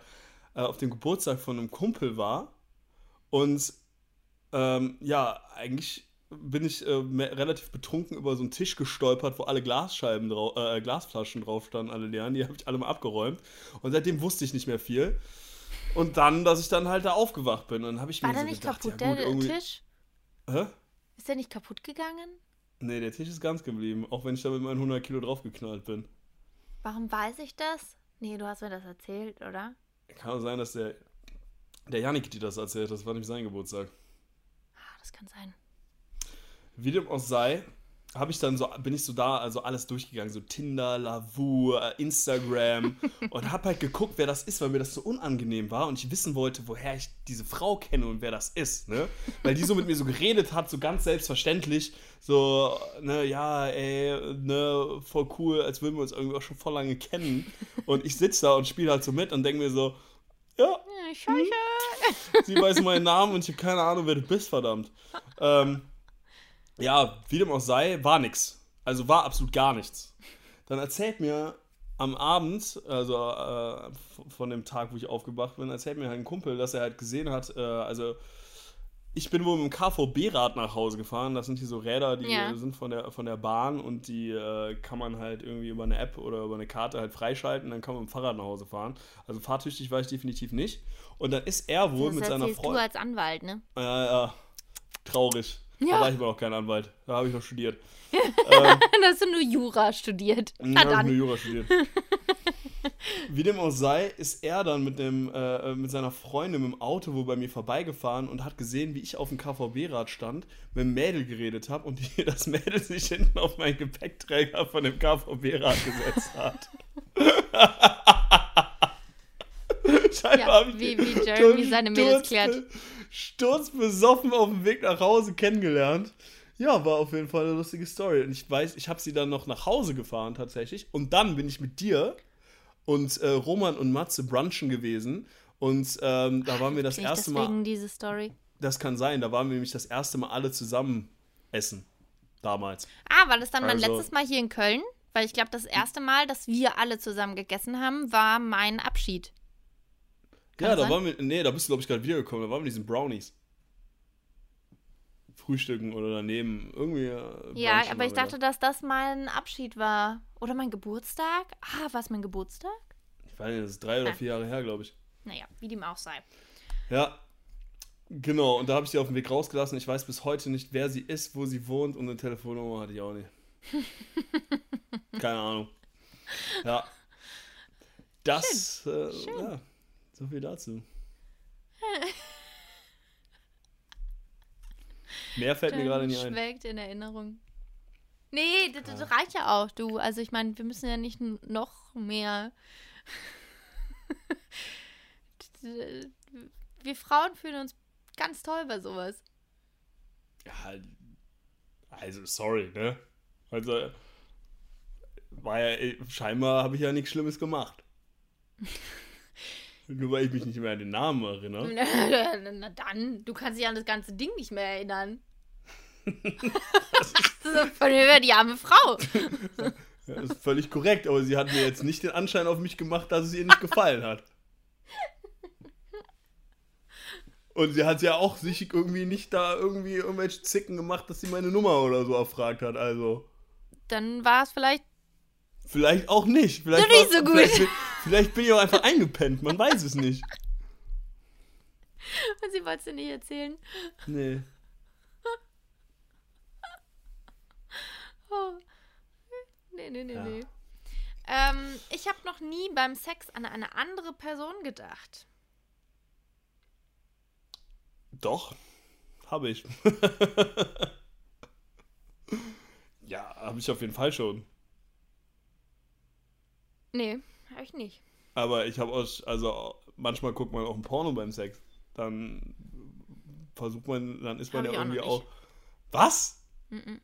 äh, auf dem Geburtstag von einem Kumpel war und ähm, ja, eigentlich bin ich äh, relativ betrunken über so einen Tisch gestolpert, wo alle Glasscheiben drau äh, Glasflaschen drauf standen, alle leeren. Die habe ich alle mal abgeräumt. Und seitdem wusste ich nicht mehr viel. Und dann, dass ich dann halt da aufgewacht bin. Und dann habe ich War mir der so nicht gedacht, kaputt, ja gut, der irgendwie... Tisch? Hä? Ist der nicht kaputt gegangen? Nee, der Tisch ist ganz geblieben, auch wenn ich da mit meinen 100 Kilo draufgeknallt bin. Warum weiß ich das? Nee, du hast mir das erzählt, oder? Kann auch sein, dass der, der Janik dir das erzählt hat. Das war nämlich sein Geburtstag. Ah, das kann sein. Wie dem auch sei, habe ich dann so, bin ich so da, also alles durchgegangen, so Tinder, Lavu, Instagram und habe halt geguckt, wer das ist, weil mir das so unangenehm war und ich wissen wollte, woher ich diese Frau kenne und wer das ist, ne? Weil die so mit mir so geredet hat, so ganz selbstverständlich, so, ne, ja, ey, ne, voll cool, als würden wir uns irgendwie auch schon voll lange kennen und ich sitze da und spiele halt so mit und denke mir so, ja, Ja, Scheiße. Sie weiß meinen Namen und ich habe keine Ahnung, wer du bist, verdammt. Ähm, ja, wie dem auch sei, war nix. Also war absolut gar nichts. Dann erzählt mir am Abend, also äh, von dem Tag, wo ich aufgewacht bin, erzählt mir halt ein Kumpel, dass er halt gesehen hat, äh, also ich bin wohl mit dem KVB-Rad nach Hause gefahren. Das sind hier so Räder, die Ja. sind von der, von der Bahn und die äh, kann man halt irgendwie über eine App oder über eine Karte halt freischalten. Dann kann man mit dem Fahrrad nach Hause fahren. Also fahrtüchtig war ich definitiv nicht. Und dann ist er wohl Das mit seiner erzählst du Freundin. als Anwalt, ne? Ja, ja, traurig. Da Ja. war ich aber auch kein Anwalt. Da habe ich noch studiert. Dann hast du nur Jura studiert. Mhm, Na hab ich nur Jura studiert. Wie dem auch sei, ist er dann mit, dem, äh, mit seiner Freundin mit dem Auto wohl bei mir vorbeigefahren und hat gesehen, wie ich auf dem KVB-Rad stand, mit dem Mädel geredet habe und die, das Mädel sich hinten auf meinen Gepäckträger von dem KVB-Rad gesetzt hat. Scheinbar Ja, wie- wie Jeremy seine Mädels klärt. Sturzbesoffen auf dem Weg nach Hause kennengelernt. Ja, war auf jeden Fall eine lustige Story. Und ich weiß, ich habe sie dann noch nach Hause gefahren tatsächlich. Und dann bin ich mit dir und äh, Roman und Matze brunchen gewesen. Und ähm, da waren wir das Klingt erste deswegen Mal, diese Story. das kann sein, da waren wir nämlich das erste Mal alle zusammen essen. Damals. Ah, war das dann mein Also- letztes Mal hier in Köln? Weil ich glaube, das erste Mal, dass wir alle zusammen gegessen haben, war mein Abschied. Kann ja, da sein? waren wir, nee, da bist du, glaube ich, gerade wiedergekommen. Da waren wir mit diesen Brownies. Frühstücken oder daneben. Irgendwie. äh, Ja, aber ich dachte, dass das mein Abschied war. Oder mein Geburtstag? Ah, war es mein Geburtstag? Ich weiß nicht, das ist drei oder vier Jahre her, glaube ich. Naja, wie dem auch sei. Ja, genau. Und da habe ich sie auf dem Weg rausgelassen. Ich weiß bis heute nicht, wer sie ist, wo sie wohnt und eine Telefonnummer hatte ich auch nicht. Keine Ahnung. Ja. Das, äh, ja, so viel dazu. Mehr fällt mir gerade nicht ein. Schwelgt in Erinnerung. Nee, das, das reicht ja auch, du. Also ich meine, wir müssen ja nicht noch mehr. wir Frauen fühlen uns ganz toll bei sowas. Ja, also, sorry, ne? Also, war ja, scheinbar habe ich ja nichts Schlimmes gemacht. Nur weil ich mich nicht mehr an den Namen erinnere. Na dann, du kannst dich an das ganze Ding nicht mehr erinnern. von über die arme Frau. Ja, das ist völlig korrekt, aber sie hat mir jetzt nicht den Anschein auf mich gemacht, dass es ihr nicht gefallen hat. Und sie hat ja auch sich irgendwie nicht da irgendwie irgendwelche Zicken gemacht, dass sie meine Nummer oder so erfragt hat. Also, Dann war es vielleicht. Vielleicht auch nicht. Vielleicht, nicht so gut. Vielleicht, bin- vielleicht bin ich auch einfach eingepennt, man weiß es nicht. Und sie wollte es dir nicht erzählen. Nee. Oh. Nee, nee, nee, Ja. nee. Ähm, ich habe noch nie beim Sex an eine andere Person gedacht. Doch, habe ich. ja, habe ich auf jeden Fall schon. Nee, habe ich nicht. Aber ich habe auch, also manchmal guckt man auch ein Porno beim Sex. Dann versucht man, dann ist man Hab ja auch irgendwie nicht. auch. Was? Mhm.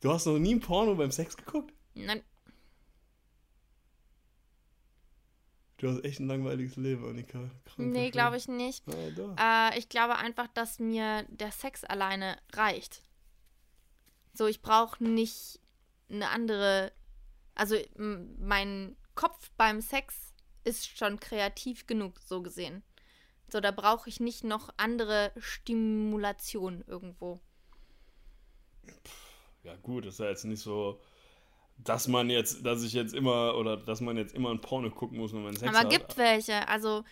Du hast noch nie ein Porno beim Sex geguckt? Nein, Du hast echt ein langweiliges Leben, Annika. Krank, nee, glaube ich nicht. Da. Äh, ich glaube einfach, dass mir der Sex alleine reicht. So, ich brauche nicht eine andere. Also, mein Kopf beim Sex ist schon kreativ genug, so gesehen. So, da brauche ich nicht noch andere Stimulation irgendwo. Ja, gut, ist ja jetzt nicht so, dass man jetzt, dass ich jetzt immer, oder dass man jetzt immer ein Porno gucken muss, wenn man Sex Aber hat. gibt welche, also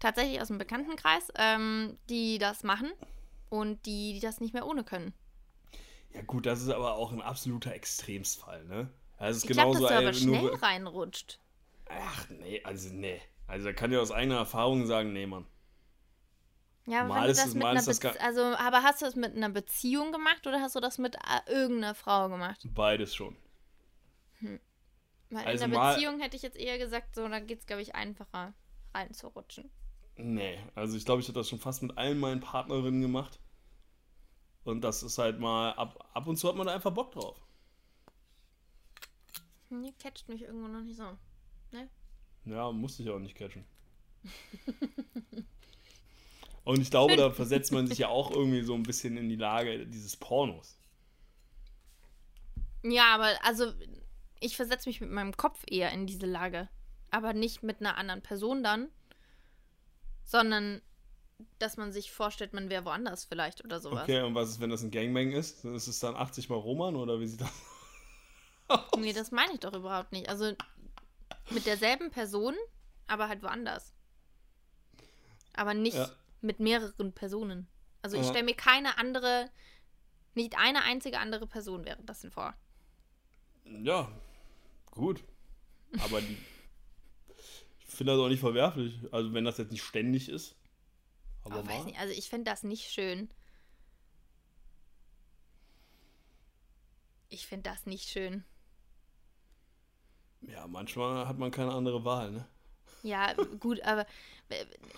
tatsächlich aus dem Bekanntenkreis, ähm, die das machen und die, die das nicht mehr ohne können. Ja, gut, das ist aber auch ein absoluter Extremsfall, ne? Das ist Ich genauso dass du aber schnell reinrutscht. Ach, nee, also nee. Also da kann ich aus eigener Erfahrung sagen, nee, Mann. Ja, aber ist das mit einer das also, aber hast du das mit einer Beziehung gemacht oder hast du das mit äh, irgendeiner Frau gemacht? Beides schon. Weil Also in einer Beziehung hätte ich jetzt eher gesagt, so, da geht es, glaube ich, einfacher reinzurutschen. Nee, also ich glaube, ich habe das schon fast mit allen meinen Partnerinnen gemacht. Und das ist halt mal, ab, ab und zu hat man da einfach Bock drauf. Hm, Die catcht mich irgendwo noch nicht so. Ja, musste ich auch nicht catchen. Und ich glaube, da versetzt man sich ja auch irgendwie so ein bisschen in die Lage dieses Pornos. Ja, aber also ich versetze mich mit meinem Kopf eher in diese Lage. Aber nicht mit einer anderen Person dann, sondern dass man sich vorstellt, man wäre woanders vielleicht oder sowas. Okay, und was ist, wenn das ein Gangbang ist? Ist es dann 80 mal Roman oder wie sieht das aus? Nee, das meine ich doch überhaupt nicht. Also mit derselben Person, aber halt woanders. Aber nicht ja. mit mehreren Personen. Also ich stelle mir keine andere, nicht eine einzige andere Person währenddessen vor. Ja, gut. Aber die, ich finde das auch nicht verwerflich. Also wenn das jetzt nicht ständig ist. Aber, aber weiß nicht, also ich finde das nicht schön. Ich finde das nicht schön. Ja, manchmal hat man keine andere Wahl, ne? Ja, gut, aber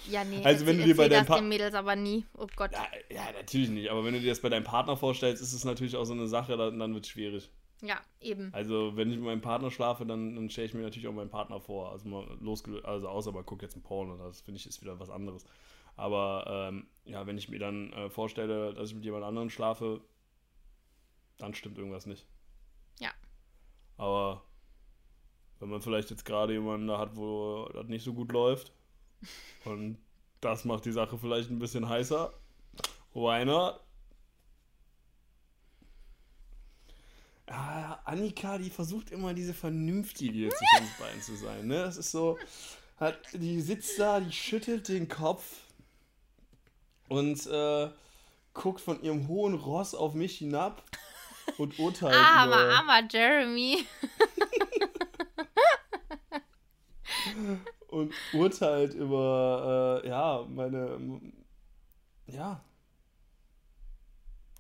ja, nee. Also wenn du dir bei deinem Pa den Mädels aber nie. Oh Gott. Ja, ja, natürlich nicht. Aber wenn du dir das bei deinem Partner vorstellst, ist es natürlich auch so eine Sache, dann, dann wird es schwierig. Ja, eben. Also wenn ich mit meinem Partner schlafe, dann, dann stelle ich mir natürlich auch meinen Partner vor. Also mal losgelöst, also außer man guckt jetzt ein Porno, das finde ich ist wieder was anderes. Aber ähm, ja, wenn ich mir dann äh, vorstelle, dass ich mit jemand anderem schlafe, dann stimmt irgendwas nicht. Ja. Aber wenn man vielleicht jetzt gerade jemanden da hat, wo das nicht so gut läuft und das macht die Sache vielleicht ein bisschen heißer, why not? Ah, Annika, die versucht immer diese Vernünftige zwischen uns beiden zu sein. Ne? Das ist so, hat, die sitzt da, die schüttelt den Kopf und äh, guckt von ihrem hohen Ross auf mich hinab und urteilt. Ah, aber armer Jeremy. und urteilt über, äh, ja, meine, ja,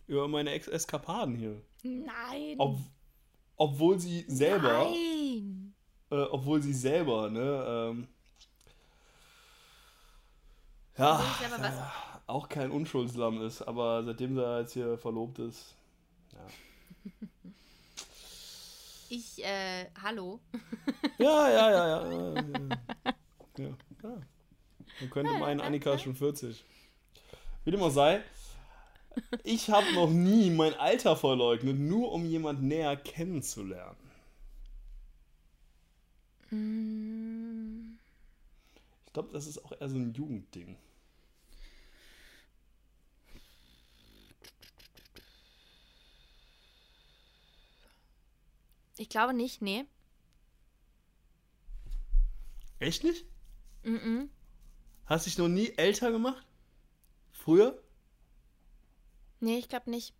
über meine Ex Eskapaden hier. Nein. Ob, obwohl sie selber, Nein. Äh, obwohl sie selber, ne, ähm, ja, ja, auch kein Unschuldslamm ist, aber seitdem sie jetzt hier verlobt ist, ja. Ich, äh, hallo. Ja, ja, ja, ja. ja, ja, ja. Man könnte meinen, Annika ist schon 40. Wie dem auch sei, ich habe noch nie mein Alter verleugnet, nur um jemand näher kennenzulernen. Ich glaube, das ist auch eher so ein Jugendding. Ich glaube nicht, nee. Echt nicht? Mhm. Hast dich noch nie älter gemacht? Früher? Nee, ich glaube nicht.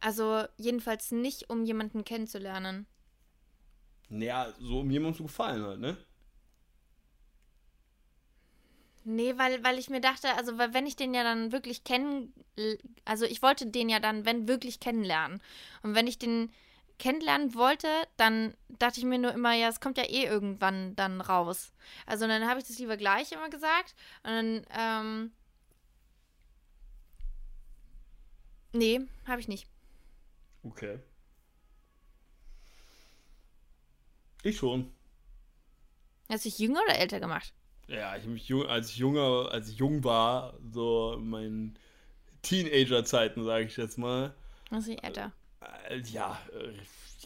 Also jedenfalls nicht, um jemanden kennenzulernen. Naja, so um jemandem zu gefallen halt, ne? Nee, weil, weil ich mir dachte, also weil wenn ich den ja dann wirklich kennen, also ich wollte den ja dann, wenn wirklich kennenlernen. Und wenn ich den kennenlernen wollte, dann dachte ich mir nur immer, ja, es kommt ja eh irgendwann dann raus. Also dann habe ich das lieber gleich immer gesagt. Und dann, ähm, nee, habe ich nicht. Okay. Ich schon. Hast du dich jünger oder älter gemacht? Ja, ich habe mich jung, als ich junger, als ich jung war, so in meinen Teenager-Zeiten, sage ich jetzt mal. Ist älter? Äh, ja. Äh,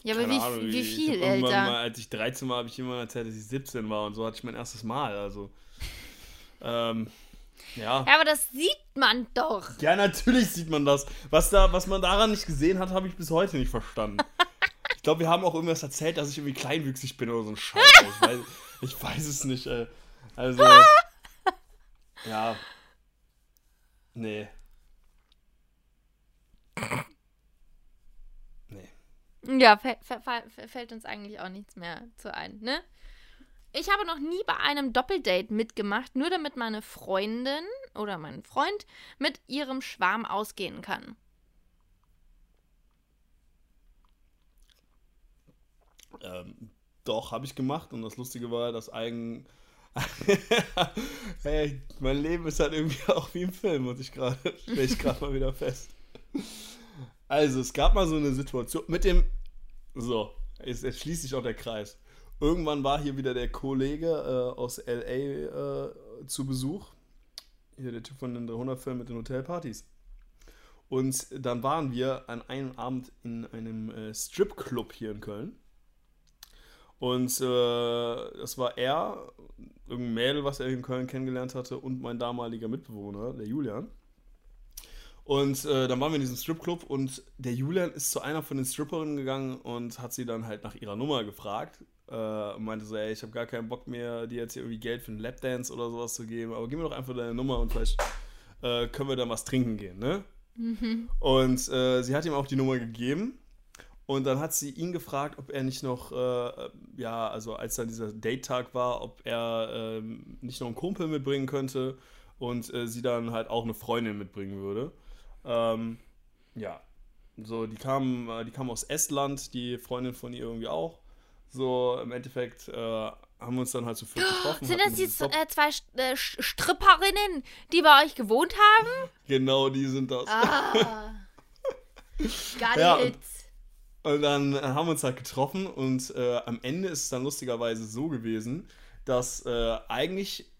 ja, aber wie, Ahnung, wie viel älter? Mal, als ich 13 war, habe ich immer erzählt, dass ich 17 war und so hatte ich mein erstes Mal. Also. ähm, ja. Ja, aber das sieht man doch. Ja, natürlich sieht man das. Was, da, was man daran nicht gesehen hat, habe ich bis heute nicht verstanden. ich glaube, wir haben auch irgendwas erzählt, dass ich irgendwie kleinwüchsig bin oder so ein Scheiß. ich, weiß, ich weiß es nicht, ey. Also. ja. Nee. Ja, fällt uns eigentlich auch nichts mehr zu ein, ne? Ich habe noch nie bei einem Doppeldate mitgemacht, nur damit meine Freundin oder mein Freund mit ihrem Schwarm ausgehen kann. Ähm, doch, habe ich gemacht und das Lustige war, dass eigen. hey, mein Leben ist halt irgendwie auch wie im Film, muss ich gerade, stelle ich gerade mal wieder fest. Also, es gab mal so eine Situation mit dem. So, jetzt, jetzt schließt sich auch der Kreis. Irgendwann war hier wieder der Kollege äh, aus LA äh, zu Besuch. Hier der Typ von den 300 Film mit den Hotelpartys. Und dann waren wir an einem Abend in einem äh, Stripclub hier in Köln. Und äh, das war er, irgendein Mädel, was er in Köln kennengelernt hatte, und mein damaliger Mitbewohner, der Julian. Und äh, dann waren wir in diesem Stripclub und der Julian ist zu einer von den Stripperinnen gegangen und hat sie dann halt nach ihrer Nummer gefragt. Äh, und meinte so, ey, ich habe gar keinen Bock mehr, dir jetzt hier irgendwie Geld für einen Lapdance oder sowas zu geben, aber gib mir doch einfach deine Nummer und vielleicht äh, können wir dann was trinken gehen, ne? Mhm. Und äh, sie hat ihm auch die Nummer gegeben. Und dann hat sie ihn gefragt, ob er nicht noch, äh, ja, also als dann dieser Date-Tag war, ob er äh, nicht noch einen Kumpel mitbringen könnte und äh, sie dann halt auch eine Freundin mitbringen würde. Ähm, ja, so, die kam, äh, die kam aus Estland, die Freundin von ihr irgendwie auch. So, im Endeffekt äh, haben wir uns dann halt zu viert getroffen. Sind das die äh, zwei äh, Stripperinnen, die bei euch gewohnt haben? Genau, die sind das. Ah. Got ja. Und, und dann haben wir uns halt getroffen und äh, am Ende ist es dann lustigerweise so gewesen, dass äh, eigentlich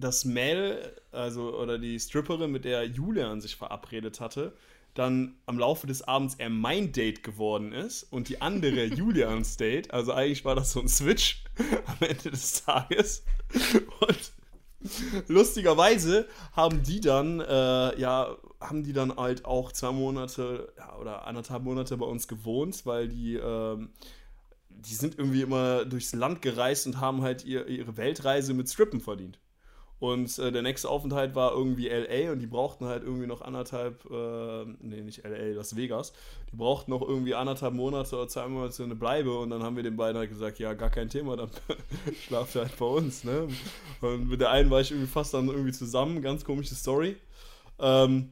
dass Mel, also oder die Stripperin, mit der Julian sich verabredet hatte, dann am Laufe des Abends er mein Date geworden ist und die andere Julians Date. Also eigentlich war das so ein Switch am Ende des Tages. Und lustigerweise haben die dann, äh, ja, haben die dann halt auch zwei Monate ja, oder anderthalb Monate bei uns gewohnt, weil die, äh, die sind irgendwie immer durchs Land gereist und haben halt ihr, ihre Weltreise mit Strippen verdient. Und äh, der nächste Aufenthalt war irgendwie LA und die brauchten halt irgendwie noch anderthalb, äh, nee, nicht LA, Las Vegas. Die brauchten noch irgendwie anderthalb Monate oder zwei Monate eine Bleibe und dann haben wir den beiden halt gesagt, ja, gar kein Thema, dann schlaft ihr halt bei uns, ne? Und mit der einen war ich irgendwie fast dann irgendwie zusammen, ganz komische Story. Ähm,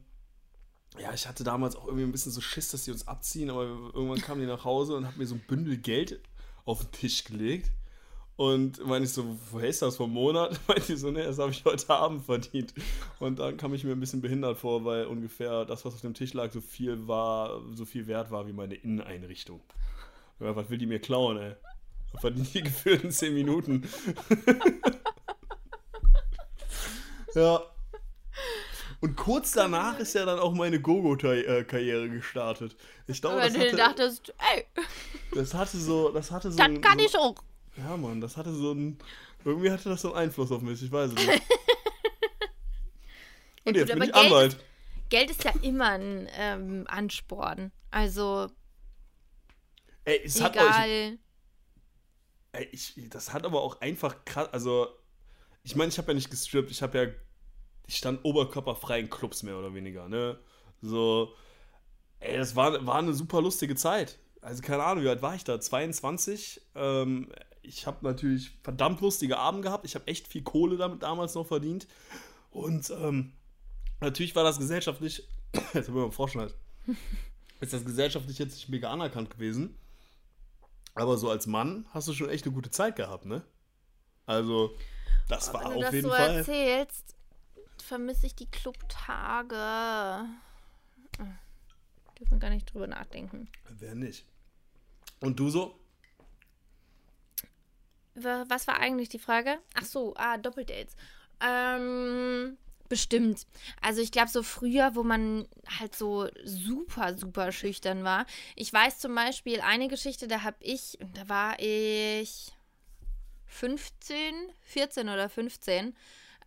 ja, ich hatte damals auch irgendwie ein bisschen so Schiss, dass sie uns abziehen, aber irgendwann kamen die nach Hause und haben mir so ein Bündel Geld auf den Tisch gelegt. Und meine ich so, woher ist das vom Monat? Meinte ich so, ne, das habe ich heute Abend verdient. Und dann kam ich mir ein bisschen behindert vor, weil ungefähr das, was auf dem Tisch lag, so viel war, so viel wert war wie meine Inneneinrichtung. Ja, was will die mir klauen, ey? Verdient die gefühlt in 10 Minuten. ja. Und kurz danach ist ja dann auch meine Gogo-Karriere gestartet. Ich glaube, das hatte, du dachtest, ey. Das hatte so, das hatte so. Das kann so, ich auch. Ja, Mann, das hatte so ein. Irgendwie hatte das so einen Einfluss auf mich, ich weiß es nicht. Und ja, jetzt gut, bin ich Geld Anwalt. Ist, Geld ist ja immer ein ähm, Ansporn. Also. Ey, es egal. Hat euch, ey, ich, das hat aber auch einfach krass. Also, ich meine, ich habe ja nicht gestrippt, ich habe ja. Ich stand oberkörperfrei in Clubs mehr oder weniger, ne? So. Ey, das war, war eine super lustige Zeit. Also, keine Ahnung, wie alt war ich da? 22? Ähm, ich habe natürlich verdammt lustige Abend gehabt. Ich habe echt viel Kohle damit damals noch verdient. Und ähm, natürlich war das gesellschaftlich, jetzt haben wir mal vorschneiden, ist das gesellschaftlich jetzt nicht mega anerkannt gewesen. Aber so als Mann hast du schon echt eine gute Zeit gehabt, ne? Also, das war auf jeden Fall. Wenn du das so erzählst, vermisse ich die Clubtage. Dürfen gar nicht drüber nachdenken. Wer nicht? Und du so? Was war eigentlich die Frage? Ach so, ah, Doppeldates. Ähm, bestimmt. Also ich glaube, so früher, wo man halt so super, super schüchtern war. Ich weiß zum Beispiel eine Geschichte, da habe ich, da war ich 15, 14 oder 15.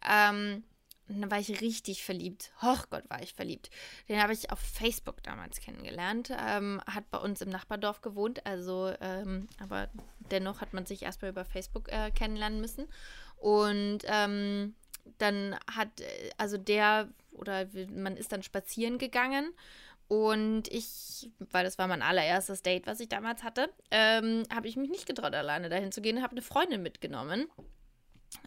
Ähm, und dann war ich richtig verliebt. Hoch Gott, war ich verliebt. Den habe ich auf Facebook damals kennengelernt. Ähm, hat bei uns im Nachbardorf gewohnt. Also, ähm, aber dennoch hat man sich erstmal über Facebook äh, kennenlernen müssen. Und ähm, dann hat, also der, oder man ist dann spazieren gegangen. Und ich, weil das war mein allererstes Date, was ich damals hatte, ähm, habe ich mich nicht getraut, alleine dahin zu gehen. Habe eine Freundin mitgenommen.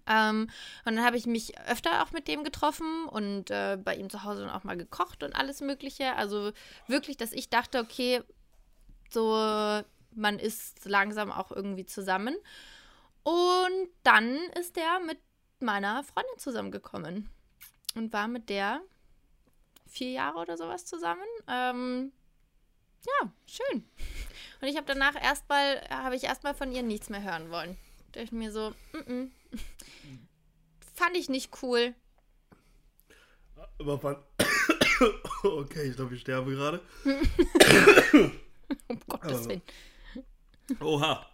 Ähm, und dann habe ich mich öfter auch mit dem getroffen und äh, bei ihm zu Hause dann auch mal gekocht und alles Mögliche. Also wirklich, dass ich dachte, okay, so man ist langsam auch irgendwie zusammen. Und dann ist er mit meiner Freundin zusammengekommen und war mit der vier Jahre oder sowas zusammen. Ähm, ja, schön. Und ich habe danach erstmal, habe ich erstmal von ihr nichts mehr hören wollen. Da ich mir so, mm -mm, Fand ich nicht cool. Aber fand. okay, ich glaube, ich sterbe gerade. um Gottes Willen. Oha.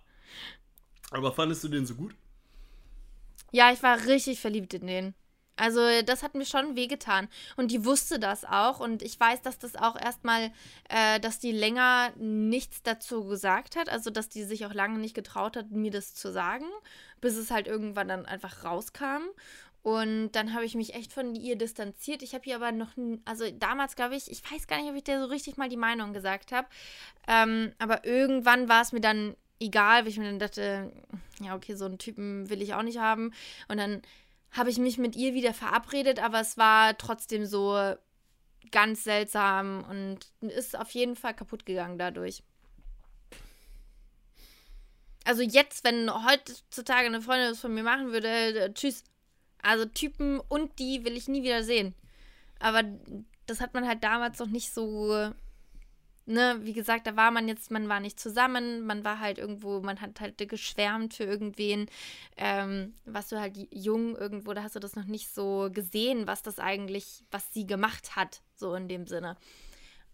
Aber fandest du den so gut? Ja, ich war richtig verliebt in den. Also das hat mir schon wehgetan. Und die wusste das auch. Und ich weiß, dass das auch erstmal, äh, dass die länger nichts dazu gesagt hat. Also dass die sich auch lange nicht getraut hat, mir das zu sagen. Bis es halt irgendwann dann einfach rauskam. Und dann habe ich mich echt von ihr distanziert. Ich habe ihr aber noch, also damals glaube ich, ich weiß gar nicht, ob ich dir so richtig mal die Meinung gesagt habe. Ähm, aber irgendwann war es mir dann egal, weil ich mir dann dachte, ja, okay, so einen Typen will ich auch nicht haben. Und dann habe ich mich mit ihr wieder verabredet, aber es war trotzdem so ganz seltsam und ist auf jeden Fall kaputt gegangen dadurch. Also jetzt, wenn heutzutage eine Freundin das von mir machen würde, äh, tschüss. Also Typen und die will ich nie wieder sehen. Aber das hat man halt damals noch nicht so ne, wie gesagt, da war man jetzt, man war nicht zusammen, man war halt irgendwo, man hat halt geschwärmt für irgendwen, ähm, warst du halt jung irgendwo, da hast du das noch nicht so gesehen, was das eigentlich, was sie gemacht hat, so in dem Sinne.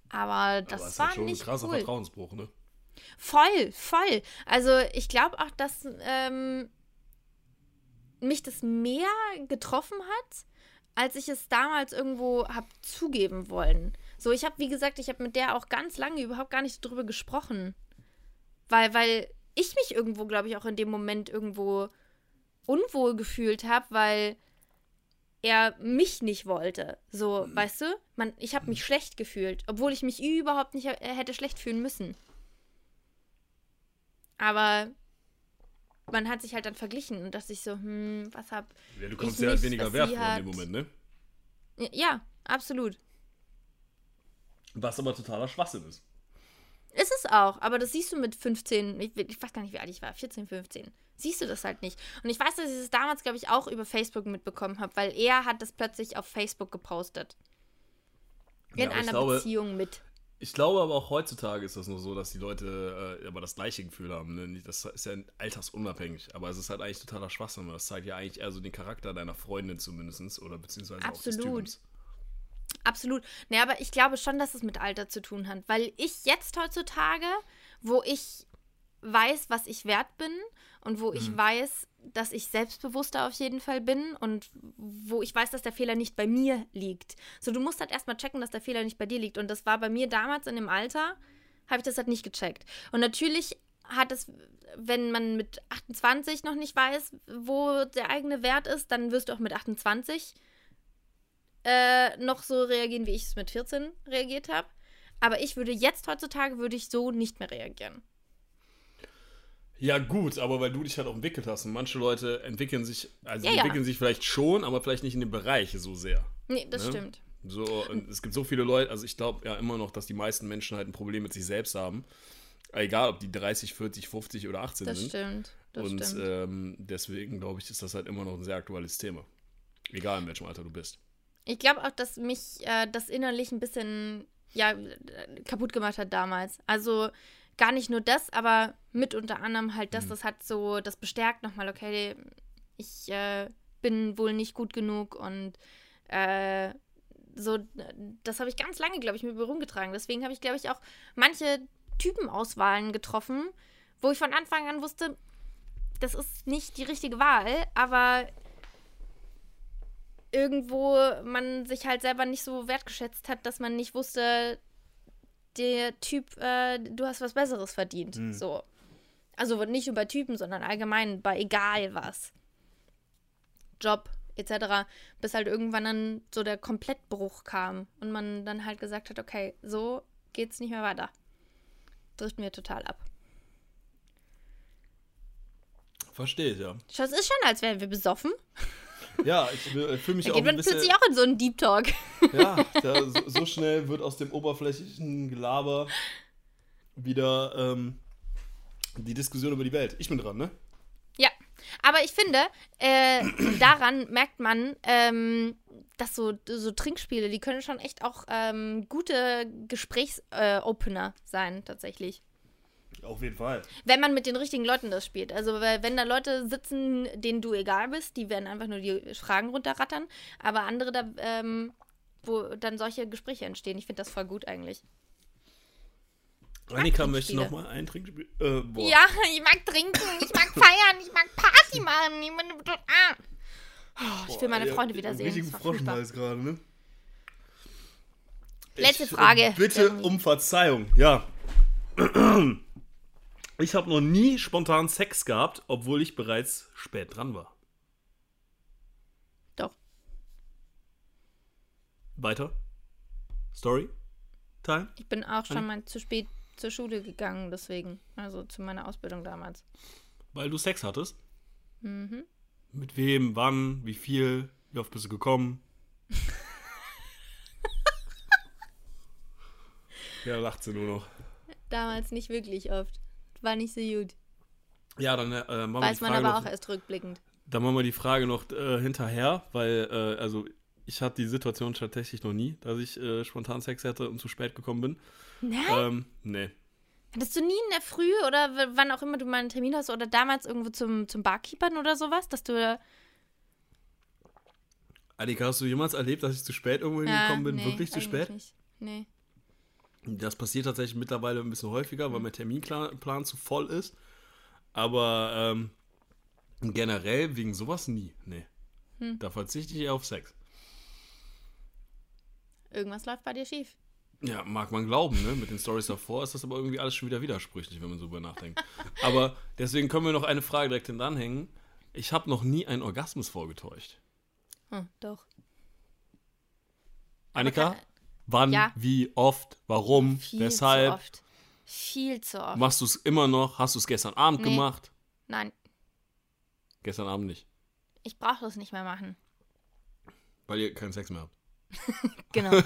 Aber das Aber war halt schon nicht ein krasser cool. Vertrauensbruch, ne? Voll, voll. Also ich glaube auch, dass ähm, mich das mehr getroffen hat, als ich es damals irgendwo habe zugeben wollen. So, ich habe, wie gesagt, ich habe mit der auch ganz lange überhaupt gar nicht drüber gesprochen. Weil, weil ich mich irgendwo, glaube ich, auch in dem Moment irgendwo unwohl gefühlt habe, weil er mich nicht wollte. So, weißt du? Man, ich habe mich schlecht gefühlt, obwohl ich mich überhaupt nicht hätte schlecht fühlen müssen. Aber man hat sich halt dann verglichen und dachte sich so, hm, was hab. Ja, du kommst ja halt weniger Wert in dem Moment, ne? Ja, absolut. Was aber totaler Schwachsinn ist. Ist es auch, aber das siehst du mit 15, ich, ich, weiß gar nicht, wie alt ich war, 14, 15. Siehst du das halt nicht. Und ich weiß, dass ich das damals, glaube ich, auch über Facebook mitbekommen habe, weil er hat das plötzlich auf Facebook gepostet. In ja, einer glaube, Beziehung mit. Ich glaube aber auch heutzutage ist das nur so, dass die Leute äh, aber das gleiche Gefühl haben. Ne? Das ist ja altersunabhängig, aber es ist halt eigentlich totaler Schwachsinn, das zeigt ja eigentlich eher so den Charakter deiner Freundin zumindest oder beziehungsweise Absolut. auch des Typens. Absolut. Nee, aber ich glaube schon, dass es mit Alter zu tun hat, weil ich jetzt heutzutage, wo ich weiß, was ich wert bin und wo mhm. ich weiß, dass ich selbstbewusster auf jeden Fall bin und wo ich weiß, dass der Fehler nicht bei mir liegt. So, du musst halt erstmal checken, dass der Fehler nicht bei dir liegt. Und das war bei mir damals in dem Alter, habe ich das halt nicht gecheckt. Und natürlich hat es, wenn man mit 28 noch nicht weiß, wo der eigene Wert ist, dann wirst du auch mit 28 äh, noch so reagieren, wie ich es mit 14 reagiert habe. Aber ich würde jetzt heutzutage, würde ich so nicht mehr reagieren. Ja, gut, aber weil du dich halt auch entwickelt hast. Und manche Leute entwickeln sich, also ja, entwickeln ja. sich vielleicht schon, aber vielleicht nicht in dem Bereich so sehr. Nee, das ne? stimmt. So, und es gibt so viele Leute, also ich glaube ja immer noch, dass die meisten Menschen halt ein Problem mit sich selbst haben. Egal, ob die 30, 40, 50 oder 18 das sind. Stimmt, das und stimmt. Ähm, deswegen glaube ich, ist das halt immer noch ein sehr aktuelles Thema. Egal in welchem Alter du bist. Ich glaube auch, dass mich äh, das innerlich ein bisschen ja, kaputt gemacht hat damals. Also gar nicht nur das, aber mit unter anderem halt das, mhm. das hat so, das bestärkt nochmal, okay, ich äh, bin wohl nicht gut genug und äh, so, das habe ich ganz lange, glaube ich, mit mir rumgetragen. Deswegen habe ich, glaube ich, auch manche Typenauswahlen getroffen, wo ich von Anfang an wusste, das ist nicht die richtige Wahl, aber irgendwo man sich halt selber nicht so wertgeschätzt hat, dass man nicht wusste, der Typ, äh, du hast was Besseres verdient. Mhm. So. Also nicht nur bei Typen, sondern allgemein bei egal was. Job etc. Bis halt irgendwann dann so der Komplettbruch kam und man dann halt gesagt hat, okay, so geht's nicht mehr weiter. Driften wir total ab. Verstehe ich, ja. Das ist schon, als wären wir besoffen. Ja, ich äh, fühle mich da auch geht man bisschen, plötzlich auch in so einen Deep Talk. Ja, da, so, so, schnell wird aus dem oberflächlichen Gelaber wieder ähm, die Diskussion über die Welt. Ich bin dran, ne? Ja, aber ich finde, äh, daran merkt man, ähm, dass so, so Trinkspiele, die können schon echt auch ähm, gute Gesprächsopener äh, sein, tatsächlich. Auf jeden Fall. Wenn man mit den richtigen Leuten das spielt. Also, wenn da Leute sitzen, denen du egal bist, die werden einfach nur die Fragen runterrattern. Aber andere, da, ähm, wo dann solche Gespräche entstehen. Ich finde das voll gut eigentlich. Annika möchte noch mal ein Trinkspiel. Äh. Ja, ich mag trinken, ich mag feiern, ich mag Party machen. Ich, bin, ah. oh, ich will meine Boah, Freunde ja, wiedersehen. Richtigen. Froschenhals gerade, ne? Letzte Ich, äh, Frage. Bitte um Verzeihung. Ja. Ich habe noch nie spontan Sex gehabt, obwohl ich bereits spät dran war. Doch. Weiter. Story? Time? Ich bin auch schon mal zu spät zur Schule gegangen, deswegen. Also zu meiner Ausbildung damals. Weil du Sex hattest? Mhm. Mit wem, wann, wie viel, wie oft bist du gekommen? ja, lacht sie nur noch. Damals nicht wirklich oft. War nicht so gut. Ja, dann äh, machen wir Weiß die man Frage aber noch, auch erst rückblickend. Dann machen wir die Frage noch äh, hinterher, weil, äh, also ich hatte die Situation tatsächlich noch nie, dass ich äh, spontan Sex hatte und zu spät gekommen bin. Nein? Ähm, nee. Hattest du nie in der Früh oder wann auch immer du mal einen Termin hast oder damals irgendwo zum, zum Barkeepern oder sowas, dass du. Annika, hast du jemals erlebt, dass ich zu spät irgendwo hingekommen bin? nee, Wirklich zu spät? Nicht. Nee. Das passiert tatsächlich mittlerweile ein bisschen häufiger, weil mein Terminplan zu voll ist. Aber ähm, generell wegen sowas nie. Nee. Hm. Da verzichte ich eher auf Sex. Irgendwas läuft bei dir schief. Ja, mag man glauben, ne? Mit den Stories davor ist das aber irgendwie alles schon wieder widersprüchlich, wenn man so drüber nachdenkt. aber deswegen können wir noch eine Frage direkt hintanhängen. Ich habe noch nie einen Orgasmus vorgetäuscht. Hm, doch. Annika, wann, Ja. wie oft, warum, Viel weshalb? zu oft. Viel zu oft. Machst du es immer noch? Hast du es gestern Abend Nee. gemacht? Nein, Gestern Abend nicht. ich brauche das nicht mehr machen. Weil ihr keinen Sex mehr habt. Genau.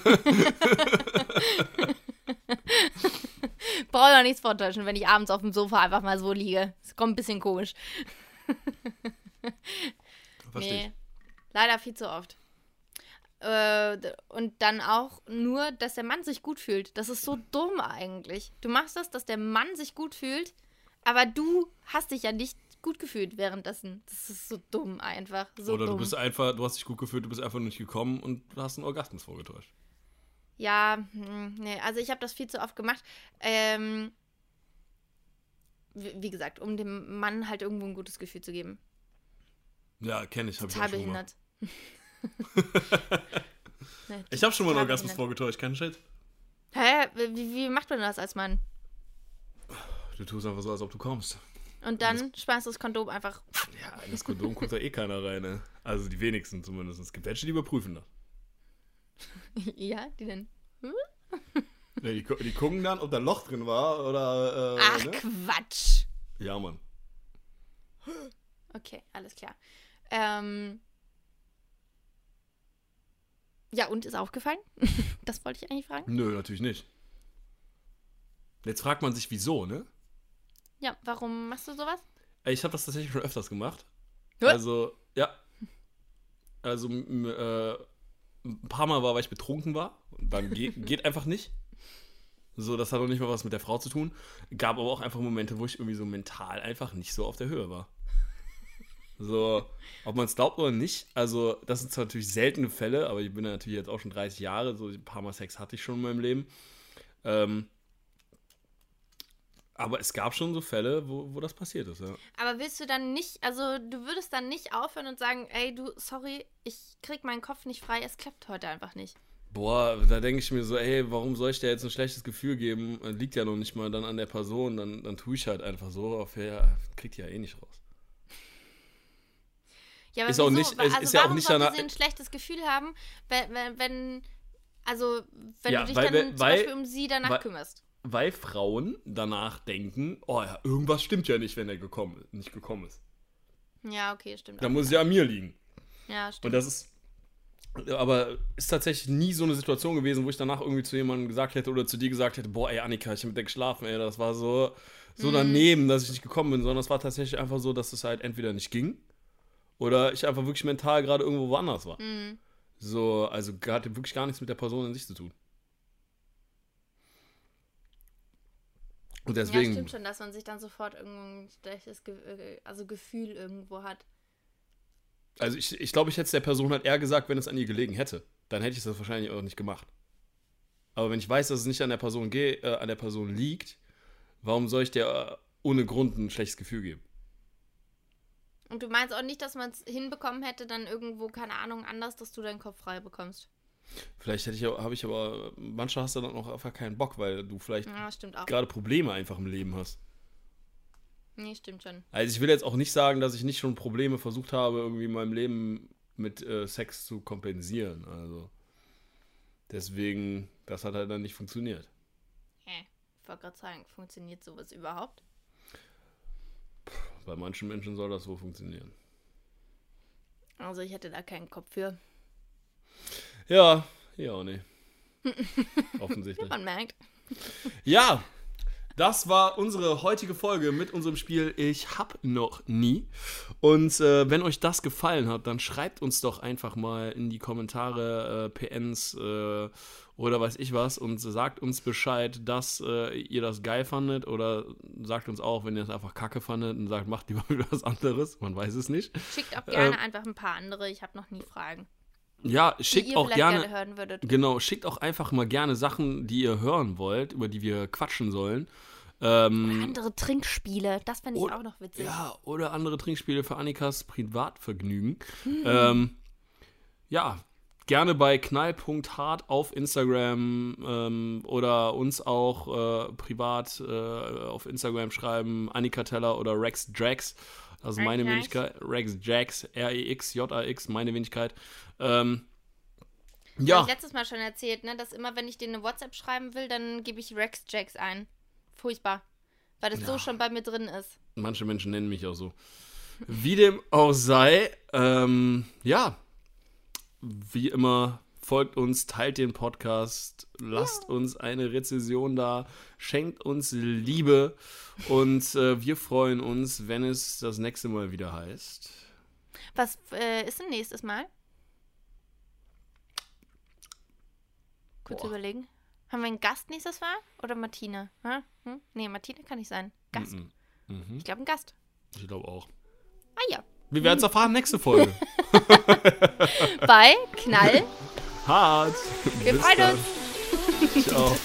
Brauche doch nichts vortäuschen, wenn ich abends auf dem Sofa einfach mal so liege. Es kommt ein bisschen komisch. Verstehe Nee, leider viel zu oft. Äh, und dann auch nur, dass der Mann sich gut fühlt. Das ist so dumm eigentlich. Du machst das, dass der Mann sich gut fühlt, aber du hast dich ja nicht gut gefühlt währenddessen. Das ist so dumm einfach. So Oder dumm. du bist einfach, du hast dich gut gefühlt, du bist einfach nicht gekommen und hast einen Orgasmus vorgetäuscht. Ja, hm, nee, also ich habe das viel zu oft gemacht. Ähm, wie, gesagt, um dem Mann halt irgendwo ein gutes Gefühl zu geben. Ja, kenne ich, habe ich auch Total gemacht. behindert. Nee, Ich habe schon mal einen Orgasmus vorgetäuscht, kein Shit. Hä? Wie, wie macht man das als Mann? Du tust einfach so, als ob du kommst. Und dann schmeißt du das Kondom einfach. Ja, in das Kondom guckt da eh keiner rein, ne? Also die wenigsten zumindest. Es gibt welche, die überprüfen das. ja, die denn? Ja, die, die gucken dann, ob da ein Loch drin war oder. Äh, Ach, ne? Quatsch. Ja, Mann. Okay, alles klar. Ähm. Ja, und ist aufgefallen? das wollte ich eigentlich fragen. Nö, natürlich nicht. Jetzt fragt man sich, wieso, ne? Ja, warum machst du sowas? Ich habe das tatsächlich schon öfters gemacht. Ja? Also, ja. Also, äh, ein paar Mal war, weil ich betrunken war. Und dann geht, geht einfach nicht. So, das hat auch nicht mal was mit der Frau zu tun. Gab aber auch einfach Momente, wo ich irgendwie so mental einfach nicht so auf der Höhe war. So, ob man es glaubt oder nicht. Also, das sind zwar natürlich seltene Fälle, aber ich bin ja natürlich jetzt auch schon 30 Jahre. So ein paar Mal Sex hatte ich schon in meinem Leben. Ähm, aber es gab schon so Fälle, wo, wo das passiert ist, ja. Aber willst du dann nicht, also du würdest dann nicht aufhören und sagen, ey, du, sorry, ich krieg meinen Kopf nicht frei, es klappt heute einfach nicht. Boah, da denke ich mir so, ey, warum soll ich dir jetzt ein schlechtes Gefühl geben? Liegt ja noch nicht mal dann an der Person, dann, dann tue ich halt einfach so, auf ja, kriegt die ja eh nicht raus. Ja, aber Ist auch wieso? nicht- Wa- es also ist ja auch warum nicht danach- sie ein schlechtes Gefühl haben, wenn, wenn, also wenn Ja, du dich weil- dann weil- zum Beispiel um sie danach weil- kümmerst. Weil Frauen danach denken, oh ja, irgendwas stimmt ja nicht, wenn er gekommen, nicht gekommen ist. Ja, okay, stimmt. Da auch. muss es ja an mir liegen. Ja, Und stimmt. das ist, aber ist tatsächlich nie so eine Situation gewesen, wo ich danach irgendwie zu jemandem gesagt hätte oder zu dir gesagt hätte, boah, ey, Annika, ich hab mit der geschlafen, ey, das war so, so daneben, dass ich nicht gekommen bin, sondern es war tatsächlich einfach so, dass es halt entweder nicht ging oder ich einfach wirklich mental gerade irgendwo woanders war. Mhm. So, also hatte wirklich gar nichts mit der Person in sich zu tun. Und Ja, deswegen, stimmt schon, dass man sich dann sofort irgendein schlechtes Ge äh, also Gefühl irgendwo hat. also ich, ich glaube, ich hätte es der Person halt eher gesagt, wenn es an ihr gelegen hätte. Dann hätte ich das wahrscheinlich auch nicht gemacht. Aber wenn ich weiß, dass es nicht an der Person, äh, an der Person liegt warum soll ich dir äh, ohne Grund ein schlechtes Gefühl geben? Und du meinst auch nicht, dass man es hinbekommen hätte, dann irgendwo, keine Ahnung, anders, dass du deinen Kopf frei bekommst. Vielleicht hätte ich, habe ich aber, manchmal hast du dann auch einfach keinen Bock, weil du vielleicht Ja, gerade Probleme einfach im Leben hast. Nee, stimmt schon. Also ich will jetzt auch nicht sagen, dass ich nicht schon Probleme versucht habe, irgendwie in meinem Leben mit äh, Sex zu kompensieren. Also deswegen, das hat halt dann nicht funktioniert. Hä? Ich wollte gerade sagen, funktioniert sowas überhaupt? Bei manchen Menschen soll das so funktionieren. Also ich hätte da keinen Kopf für. Ja, ja, auch nicht. Offensichtlich. Man merkt. Ja, das war unsere heutige Folge mit unserem Spiel Ich hab noch nie. Und äh, wenn euch das gefallen hat, dann schreibt uns doch einfach mal in die Kommentare äh, PNs äh, oder weiß ich was und sagt uns Bescheid, dass äh, ihr das geil fandet oder sagt uns auch, wenn ihr es einfach kacke fandet und sagt, macht lieber wieder was anderes. Man weiß es nicht. Schickt auch gerne Ähm, einfach ein paar andere. Ich habe noch nie Fragen. Ja, schickt auch gerne. gerne hören würdet. Genau, schickt auch einfach mal gerne Sachen, die ihr hören wollt, über die wir quatschen sollen. Ähm, Andere Trinkspiele, das fände ich Und- auch noch witzig. ja, oder andere Trinkspiele für Annikas Privatvergnügen. Ähm, ja, gerne bei knall.hart auf Instagram ähm, oder uns auch äh, privat äh, auf Instagram schreiben, Annika Teller oder Rex Jax. Ist meine Okay. Wenigkeit. Rex Jax, R-E-X, J-A-X, meine Wenigkeit. Ähm, Habe ja, ich letztes Mal schon erzählt, ne, dass immer, wenn ich dir eine WhatsApp schreiben will, dann gebe ich Rex Jacks ein. Furchtbar. Weil das so Ja. schon bei mir drin ist. Manche Menschen nennen mich auch so. Wie dem auch sei, ähm, ja, wie immer, folgt uns, teilt den Podcast, lasst uns eine Rezession da, schenkt uns Liebe und äh, wir freuen uns, wenn es das nächste Mal wieder heißt. Was äh, ist denn nächstes Mal? Kurz Boah. überlegen. Haben wir einen Gast nächstes Mal? Oder Martina? Hm? Hm? Nee, Martina kann nicht sein. Gast. Mhm. Mhm. Ich glaube, ein Gast. Ich glaube auch. Ah ja. Wir werden es erfahren, nächste Folge. Bei Knall. Hart. Wir freuen uns. Ciao.